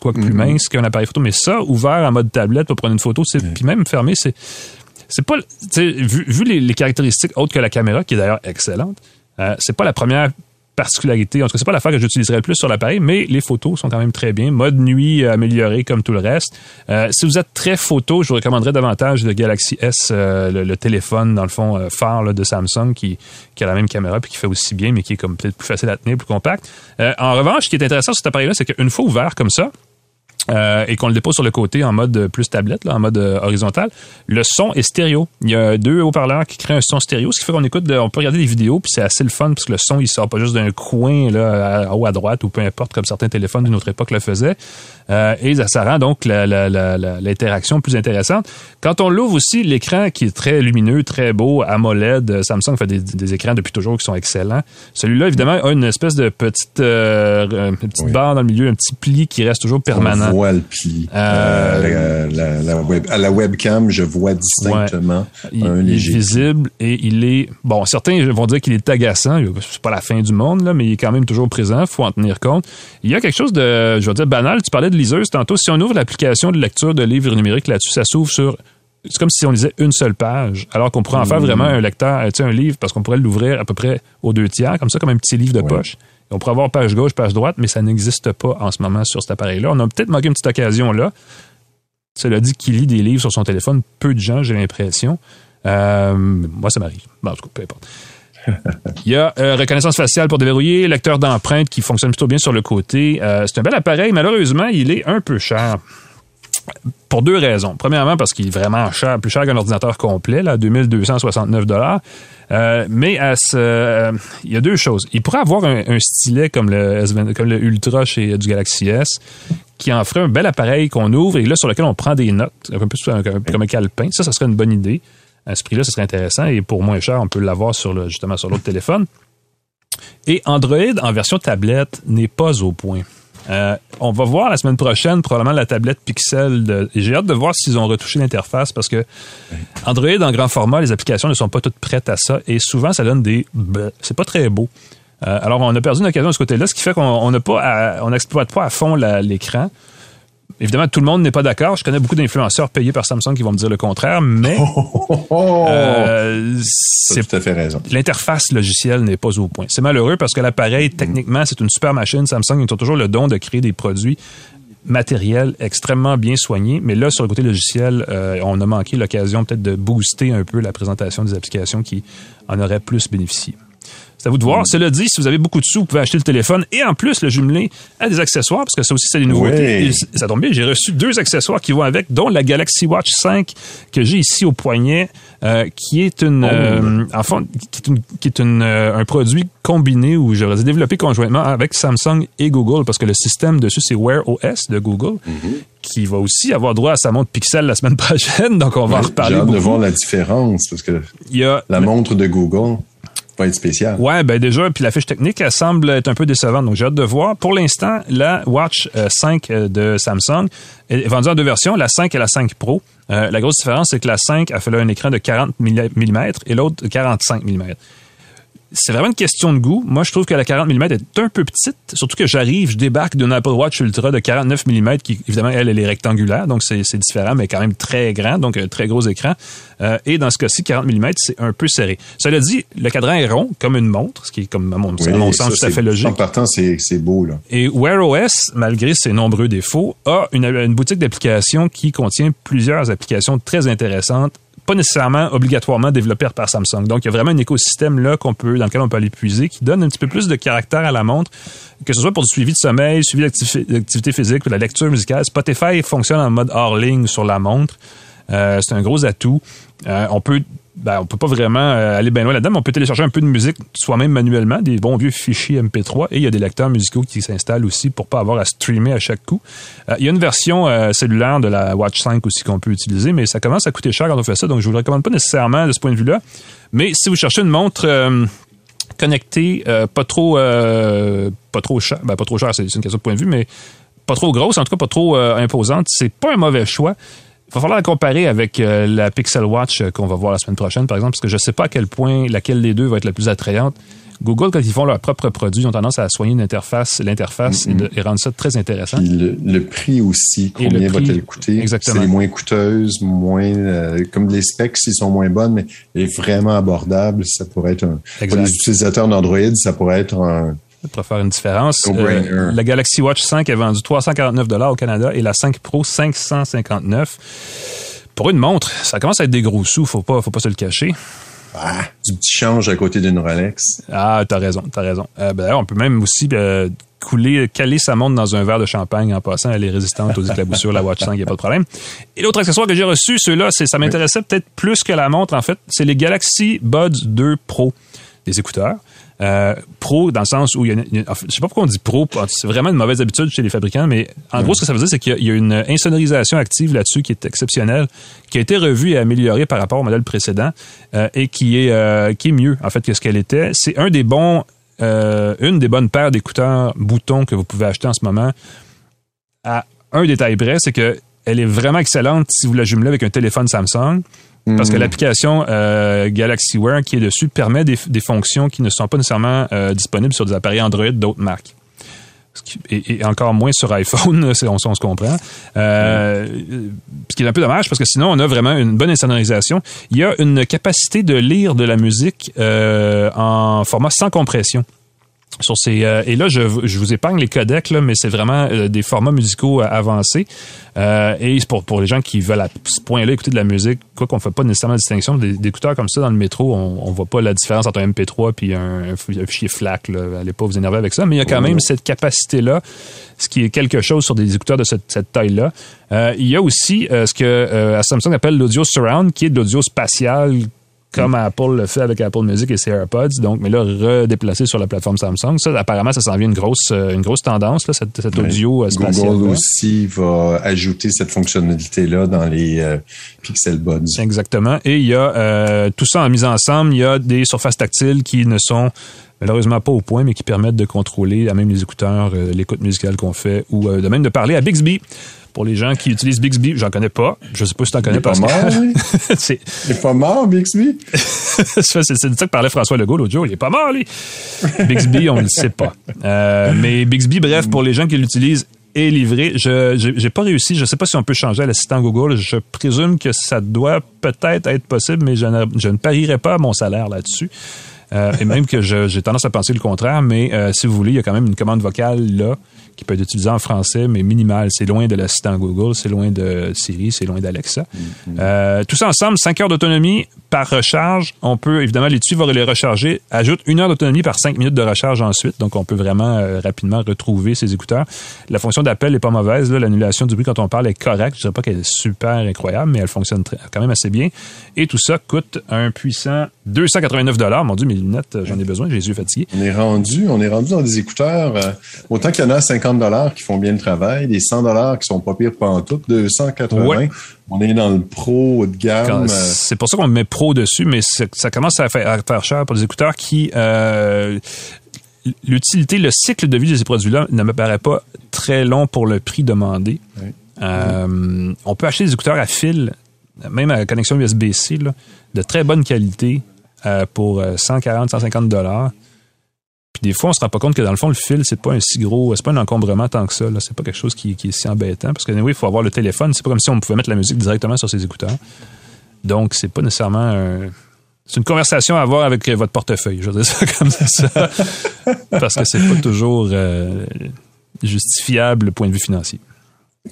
quoique plus mm-hmm. mince qu'un appareil photo. Mais ça, ouvert en mode tablette pour prendre une photo, c'est puis même fermé, c'est c'est pas vu, vu les, caractéristiques autres que la caméra, qui est d'ailleurs excellente, euh, c'est pas la première particularité. En tout cas, c'est pas l'affaire que j'utiliserai le plus sur l'appareil, mais les photos sont quand même très bien. Mode nuit amélioré comme tout le reste. Euh, si vous êtes très photo, je vous recommanderais davantage le Galaxy S, euh, le, téléphone dans le fond euh, phare de Samsung qui, qui a la même caméra puis qui fait aussi bien, mais qui est comme peut-être plus facile à tenir, plus compact. en revanche, ce qui est intéressant sur cet appareil-là, c'est qu'une fois ouvert comme ça, euh, et qu'on le dépose sur le côté en mode plus tablette, là, en mode euh, horizontal, le son est stéréo. Il y a deux haut-parleurs qui créent un son stéréo, ce qui fait qu'on écoute, on peut regarder des vidéos, puis c'est assez le fun, parce que le son, il sort pas juste d'un coin là, à haut à droite ou peu importe, comme certains téléphones d'une autre époque le faisaient. Euh, et ça, rend donc l'interaction plus intéressante. Quand on l'ouvre aussi, l'écran qui est très lumineux, très beau, AMOLED, Samsung fait des, écrans depuis toujours qui sont excellents. Celui-là, évidemment, a une espèce de petite, petite barre dans le milieu, un petit pli qui reste toujours permanent vois le pli. Euh, euh, à la webcam, je vois distinctement il, un léger. Il est visible et il est. Bon, certains vont dire qu'il est agaçant. C'est pas la fin du monde, là, mais il est quand même toujours présent. faut en tenir compte. Il y a quelque chose de, je veux dire, banal. Tu parlais de liseuse tantôt. Si on ouvre l'application de lecture de livres numériques là-dessus, ça s'ouvre sur c'est comme si on lisait une seule page, alors qu'on pourrait en faire mmh. vraiment un lecteur, tu sais, un livre, parce qu'on pourrait l'ouvrir à peu près aux deux tiers, comme ça, comme un petit livre de poche. On pourrait avoir page gauche, page droite, mais ça n'existe pas en ce moment sur cet appareil-là. On a peut-être manqué une petite occasion là. Cela dit qu'il lit des livres sur son téléphone, peu de gens, j'ai l'impression. Euh, moi, ça m'arrive. en tout cas, peu importe. Il y a euh, reconnaissance faciale pour déverrouiller, lecteur d'empreintes qui fonctionne plutôt bien sur le côté. Euh, c'est un bel appareil. Malheureusement, il est un peu cher. Pour deux raisons. Premièrement, parce qu'il est vraiment cher, plus cher qu'un ordinateur complet, là, 2269 dollars. Euh, mais euh, il y a deux choses. Il pourrait avoir un, stylet comme le, S20, comme le Ultra chez du Galaxy S, qui en ferait un bel appareil qu'on ouvre et là sur lequel on prend des notes, un peu comme un calepin. Ça, ça serait une bonne idée. À ce prix-là, ce serait intéressant et pour moins cher, on peut l'avoir sur justement sur l'autre téléphone. Et Android en version tablette n'est pas au point. Euh, on va voir la semaine prochaine probablement la tablette Pixel. De... J'ai hâte de voir s'ils ont retouché l'interface parce que Android en grand format, les applications ne sont pas toutes prêtes à ça et souvent ça donne des. C'est pas très beau. Euh, alors on a perdu une occasion de ce côté-là, ce qui fait qu'on n'a pas, on n'exploite pas à fond l'écran. Évidemment, tout le monde n'est pas d'accord. Je connais beaucoup d'influenceurs payés par Samsung qui vont me dire le contraire, mais euh, c'est tout à fait raison. L'interface logicielle n'est pas au point. C'est malheureux parce que l'appareil, techniquement, c'est une super machine. Samsung, ils ont toujours le don de créer des produits matériels extrêmement bien soignés, mais là, sur le côté logiciel, euh, on a manqué l'occasion peut-être de booster un peu la présentation des applications qui en auraient plus bénéficié. C'est à vous de voir. Cela dit, si vous avez beaucoup de sous, vous pouvez acheter le téléphone et en plus le jumeler à des accessoires, parce que ça aussi, c'est des nouveautés. Oui. Et ça tombe bien, j'ai reçu deux accessoires qui vont avec, dont la Galaxy Watch 5 que j'ai ici au poignet, euh, qui est une, euh, en fond, qui est, une, qui est une, euh, un produit combiné ou j'aurais développé conjointement avec Samsung et Google, parce que le système dessus, c'est Wear OS de Google, qui va aussi avoir droit à sa montre Pixel la semaine prochaine, donc on va en J'ai reparler hâte de voir la différence parce que Il y a la montre de Google être spéciale. Ouais, ben déjà, puis la fiche technique, elle semble être un peu décevante. Donc, j'ai hâte de voir. Pour l'instant, la Watch euh, 5 euh, de Samsung est vendue en deux versions, la 5 et la 5 Pro. Euh, la grosse différence, c'est que la 5 a fait là un écran de 40 mm et l'autre de 45 mm. C'est vraiment une question de goût. Moi, je trouve que la 40 mm est un peu petite, surtout que j'arrive, je débarque d'une Apple Watch Ultra de 49 mm qui, évidemment, elle, elle est rectangulaire, donc c'est différent, mais quand même très grand, donc un très gros écran. Euh, et dans ce cas-ci, 40 mm, c'est un peu serré. Cela dit, le cadran est rond, comme une montre, ce qui est, comme à mon, à mon sens, tout ça, à fait logique. En partant, c'est c'est beau, là. Et Wear OS, malgré ses nombreux défauts, a une, une boutique d'applications qui contient plusieurs applications très intéressantes, pas nécessairement obligatoirement développées par Samsung. Donc, il y a vraiment un écosystème là qu'on peut, dans lequel on peut aller puiser, qui donne un petit peu plus de caractère à la montre, que ce soit pour du suivi de sommeil, suivi d'activi- d'activité physique, ou de la lecture musicale. Spotify fonctionne en mode hors ligne sur la montre. Euh, c'est un gros atout. Euh, on peut ben, on peut pas vraiment euh, aller bien loin là-dedans, on peut télécharger un peu de musique soi-même manuellement, des bons vieux fichiers MP3, et il y a des lecteurs musicaux qui s'installent aussi pour pas avoir à streamer à chaque coup. Euh, il y a une version euh, cellulaire de la Watch 5 aussi qu'on peut utiliser, mais ça commence à coûter cher quand on fait ça, donc je vous le recommande pas nécessairement de ce point de vue-là. Mais si vous cherchez une montre connectée, pas trop pas cher, ben, pas trop cher, c'est c'est une question de point de vue, mais pas trop grosse, en tout cas pas trop imposante, c'est pas un mauvais choix. Il va falloir la comparer avec euh, la Pixel Watch euh, qu'on va voir la semaine prochaine, par exemple, parce que je ne sais pas à quel point laquelle des deux va être la plus attrayante. Google, quand ils font leur propre produit, ils ont tendance à soigner une interface, l'interface et, rendre ça très intéressant. Puis le, le prix aussi, combien va-t-elle coûter? exactement. C'est les moins coûteuses, moins euh, comme les specs, s'ils sont moins bonnes, mais est vraiment abordable. Ça pourrait être un, pour Exact. les utilisateurs d'Android, ça pourrait être un, pour faire une différence. Euh, la Galaxy Watch 5 est vendue 349 au Canada et la 5 Pro 559. Pour une montre, ça commence à être des gros sous, faut pas, faut pas se le cacher. ah, du petit change à côté d'une Rolex. Ah, t'as raison, t'as raison. Euh, ben, d'ailleurs, on peut même aussi euh, couler, caler sa montre dans un verre de champagne en passant. Elle est résistante aux éclaboussures, la Watch 5, il n'y a pas de problème. Et l'autre accessoire que j'ai reçu, ceux-là, c'est, ça m'intéressait peut-être plus que la montre, en fait. C'est les Galaxy Buds 2 Pro, des écouteurs. Euh, pro dans le sens où il y a, une- fait, je sais pas pourquoi on dit pro, c'est vraiment une mauvaise habitude chez les fabricants, mais en gros ce que ça veut dire c'est qu'il y a- une insonorisation active là-dessus qui est exceptionnelle, qui a été revue et améliorée par rapport au modèle précédent euh, et qui est euh, qui est mieux en fait que ce qu'elle était. C'est un des bons une des bonnes paires d'écouteurs boutons que vous pouvez acheter en ce moment. À un détail près, c'est que elle est vraiment excellente si vous la jumelez avec un téléphone Samsung. Parce que l'application euh, Galaxy Wear qui est dessus permet des, des fonctions qui ne sont pas nécessairement euh, disponibles sur des appareils Android d'autres marques. Et, et encore moins sur iPhone, on, on se comprend. Euh, Ce qui est un peu dommage parce que sinon on a vraiment une bonne insonorisation. Il y a une capacité de lire de la musique euh, en format sans compression. Sur ces, euh, et là, je, je vous épargne les codecs, là, mais c'est vraiment euh, des formats musicaux euh, avancés. Et c'est pour, pour les gens qui veulent à ce point-là écouter de la musique, quoi qu'on ne fait pas nécessairement la distinction, des, des écouteurs comme ça dans le métro, on ne voit pas la différence entre un MP3 puis un, un fichier FLAC. Là. Allez pas vous énerver avec ça, mais il y a quand même cette capacité-là, ce qui est quelque chose sur des écouteurs de cette, cette taille-là. Euh, il y a aussi ce que à Samsung appelle l'audio surround, qui est de l'audio spatial comme Apple le fait avec Apple Music et ses AirPods, donc mais là redéplacé sur la plateforme Samsung. Ça, apparemment, ça s'en vient une grosse, euh, une grosse tendance là, cette audio euh. Google aussi va ajouter cette fonctionnalité-là dans les euh, Pixel Buds. Exactement. Et il y a euh, tout ça en mise ensemble. Il y a des surfaces tactiles qui ne sont malheureusement pas au point, mais qui permettent de contrôler à même les écouteurs, euh, l'écoute musicale qu'on fait, ou euh, de même de parler à Bixby. Pour les gens qui utilisent Bixby, j'en connais pas. Je sais pas si tu en Il connais pas Il est pas mort, Bixby? c'est de ça que parlait François Legault l'autre jour. Il est pas mort, lui. Bixby, on ne le sait pas. Euh, mais Bixby, bref, pour les gens qui l'utilisent, est livré. Je j'ai j'ai pas réussi. Je sais pas si on peut changer à l'assistant Google. Je présume que ça doit peut-être être possible, mais je ne, je ne parierai pas mon salaire là-dessus. Euh, et même que j'ai tendance à penser le contraire, mais euh, si vous voulez, il y a quand même une commande vocale là qui peut être utilisée en français, mais minimale. C'est loin de l'assistant Google, c'est loin de Siri, c'est loin d'Alexa. Euh, tout ça ensemble, 5 heures d'autonomie par recharge. On peut, évidemment, les dessus va les recharger. Ajoute une heure d'autonomie par cinq minutes de recharge ensuite. Donc, on peut vraiment rapidement retrouver ces écouteurs. La fonction d'appel est pas mauvaise. L'annulation du bruit quand on parle est correcte. Je dirais pas qu'elle est super incroyable, mais elle fonctionne quand même assez bien. Et tout ça coûte un puissant 289 Mon Dieu, mes lunettes, j'en ai besoin. J'ai les yeux fatigués. On est rendu, on est rendu dans des écouteurs. Euh, autant qu'il y en a à 50 qui font bien le travail, des 100 qui sont pas pires pas en tout, 280. On est dans le pro de gamme. Euh, c'est pour ça qu'on met pro dessus, mais ça commence à faire, cher pour des écouteurs qui euh, l'utilité, le cycle de vie de ces produits-là ne me paraît pas très long pour le prix demandé. Euh, on peut acheter des écouteurs à fil, même à connexion USB-C, de très bonne qualité pour 140, 150 dollars. Puis des fois, on se rend pas compte que dans le fond, le fil, c'est pas un si gros, c'est pas un encombrement tant que ça. C'est pas quelque chose qui, est si embêtant. Parce que oui, il faut avoir le téléphone. C'est pas comme si on pouvait mettre la musique directement sur ses écouteurs. Donc, c'est pas nécessairement un. C'est une conversation à avoir avec votre portefeuille. Je veux dire ça comme ça. parce que c'est pas toujours euh, justifiable point de vue financier.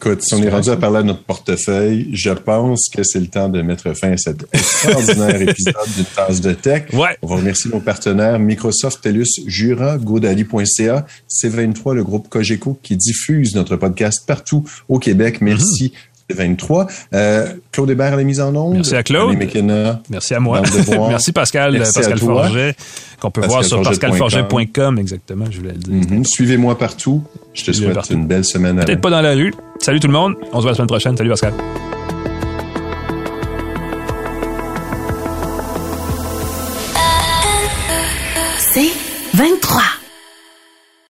Écoute, si on est rendu à parler de notre portefeuille, je pense que c'est le temps de mettre fin à cet extraordinaire épisode d'une tasse de tech. Ouais. On va remercier nos partenaires Microsoft, TELUS, Jura, Godali.ca, C23, le groupe Cogeco qui diffuse notre podcast partout au Québec. Merci. c 23. Euh, Claude Hébert à la mise en onde? Merci à Claude. McKenna, Merci à moi. Merci Pascal, Pascal Forget, qu'on peut voir sur pascalforget.com. Exactement, je voulais le dire. Mm-hmm. Suivez-moi partout. Je te souhaite une belle semaine. Peut-être pas dans la rue. Salut tout le monde. On se voit la semaine prochaine. Salut Pascal. C'est 23.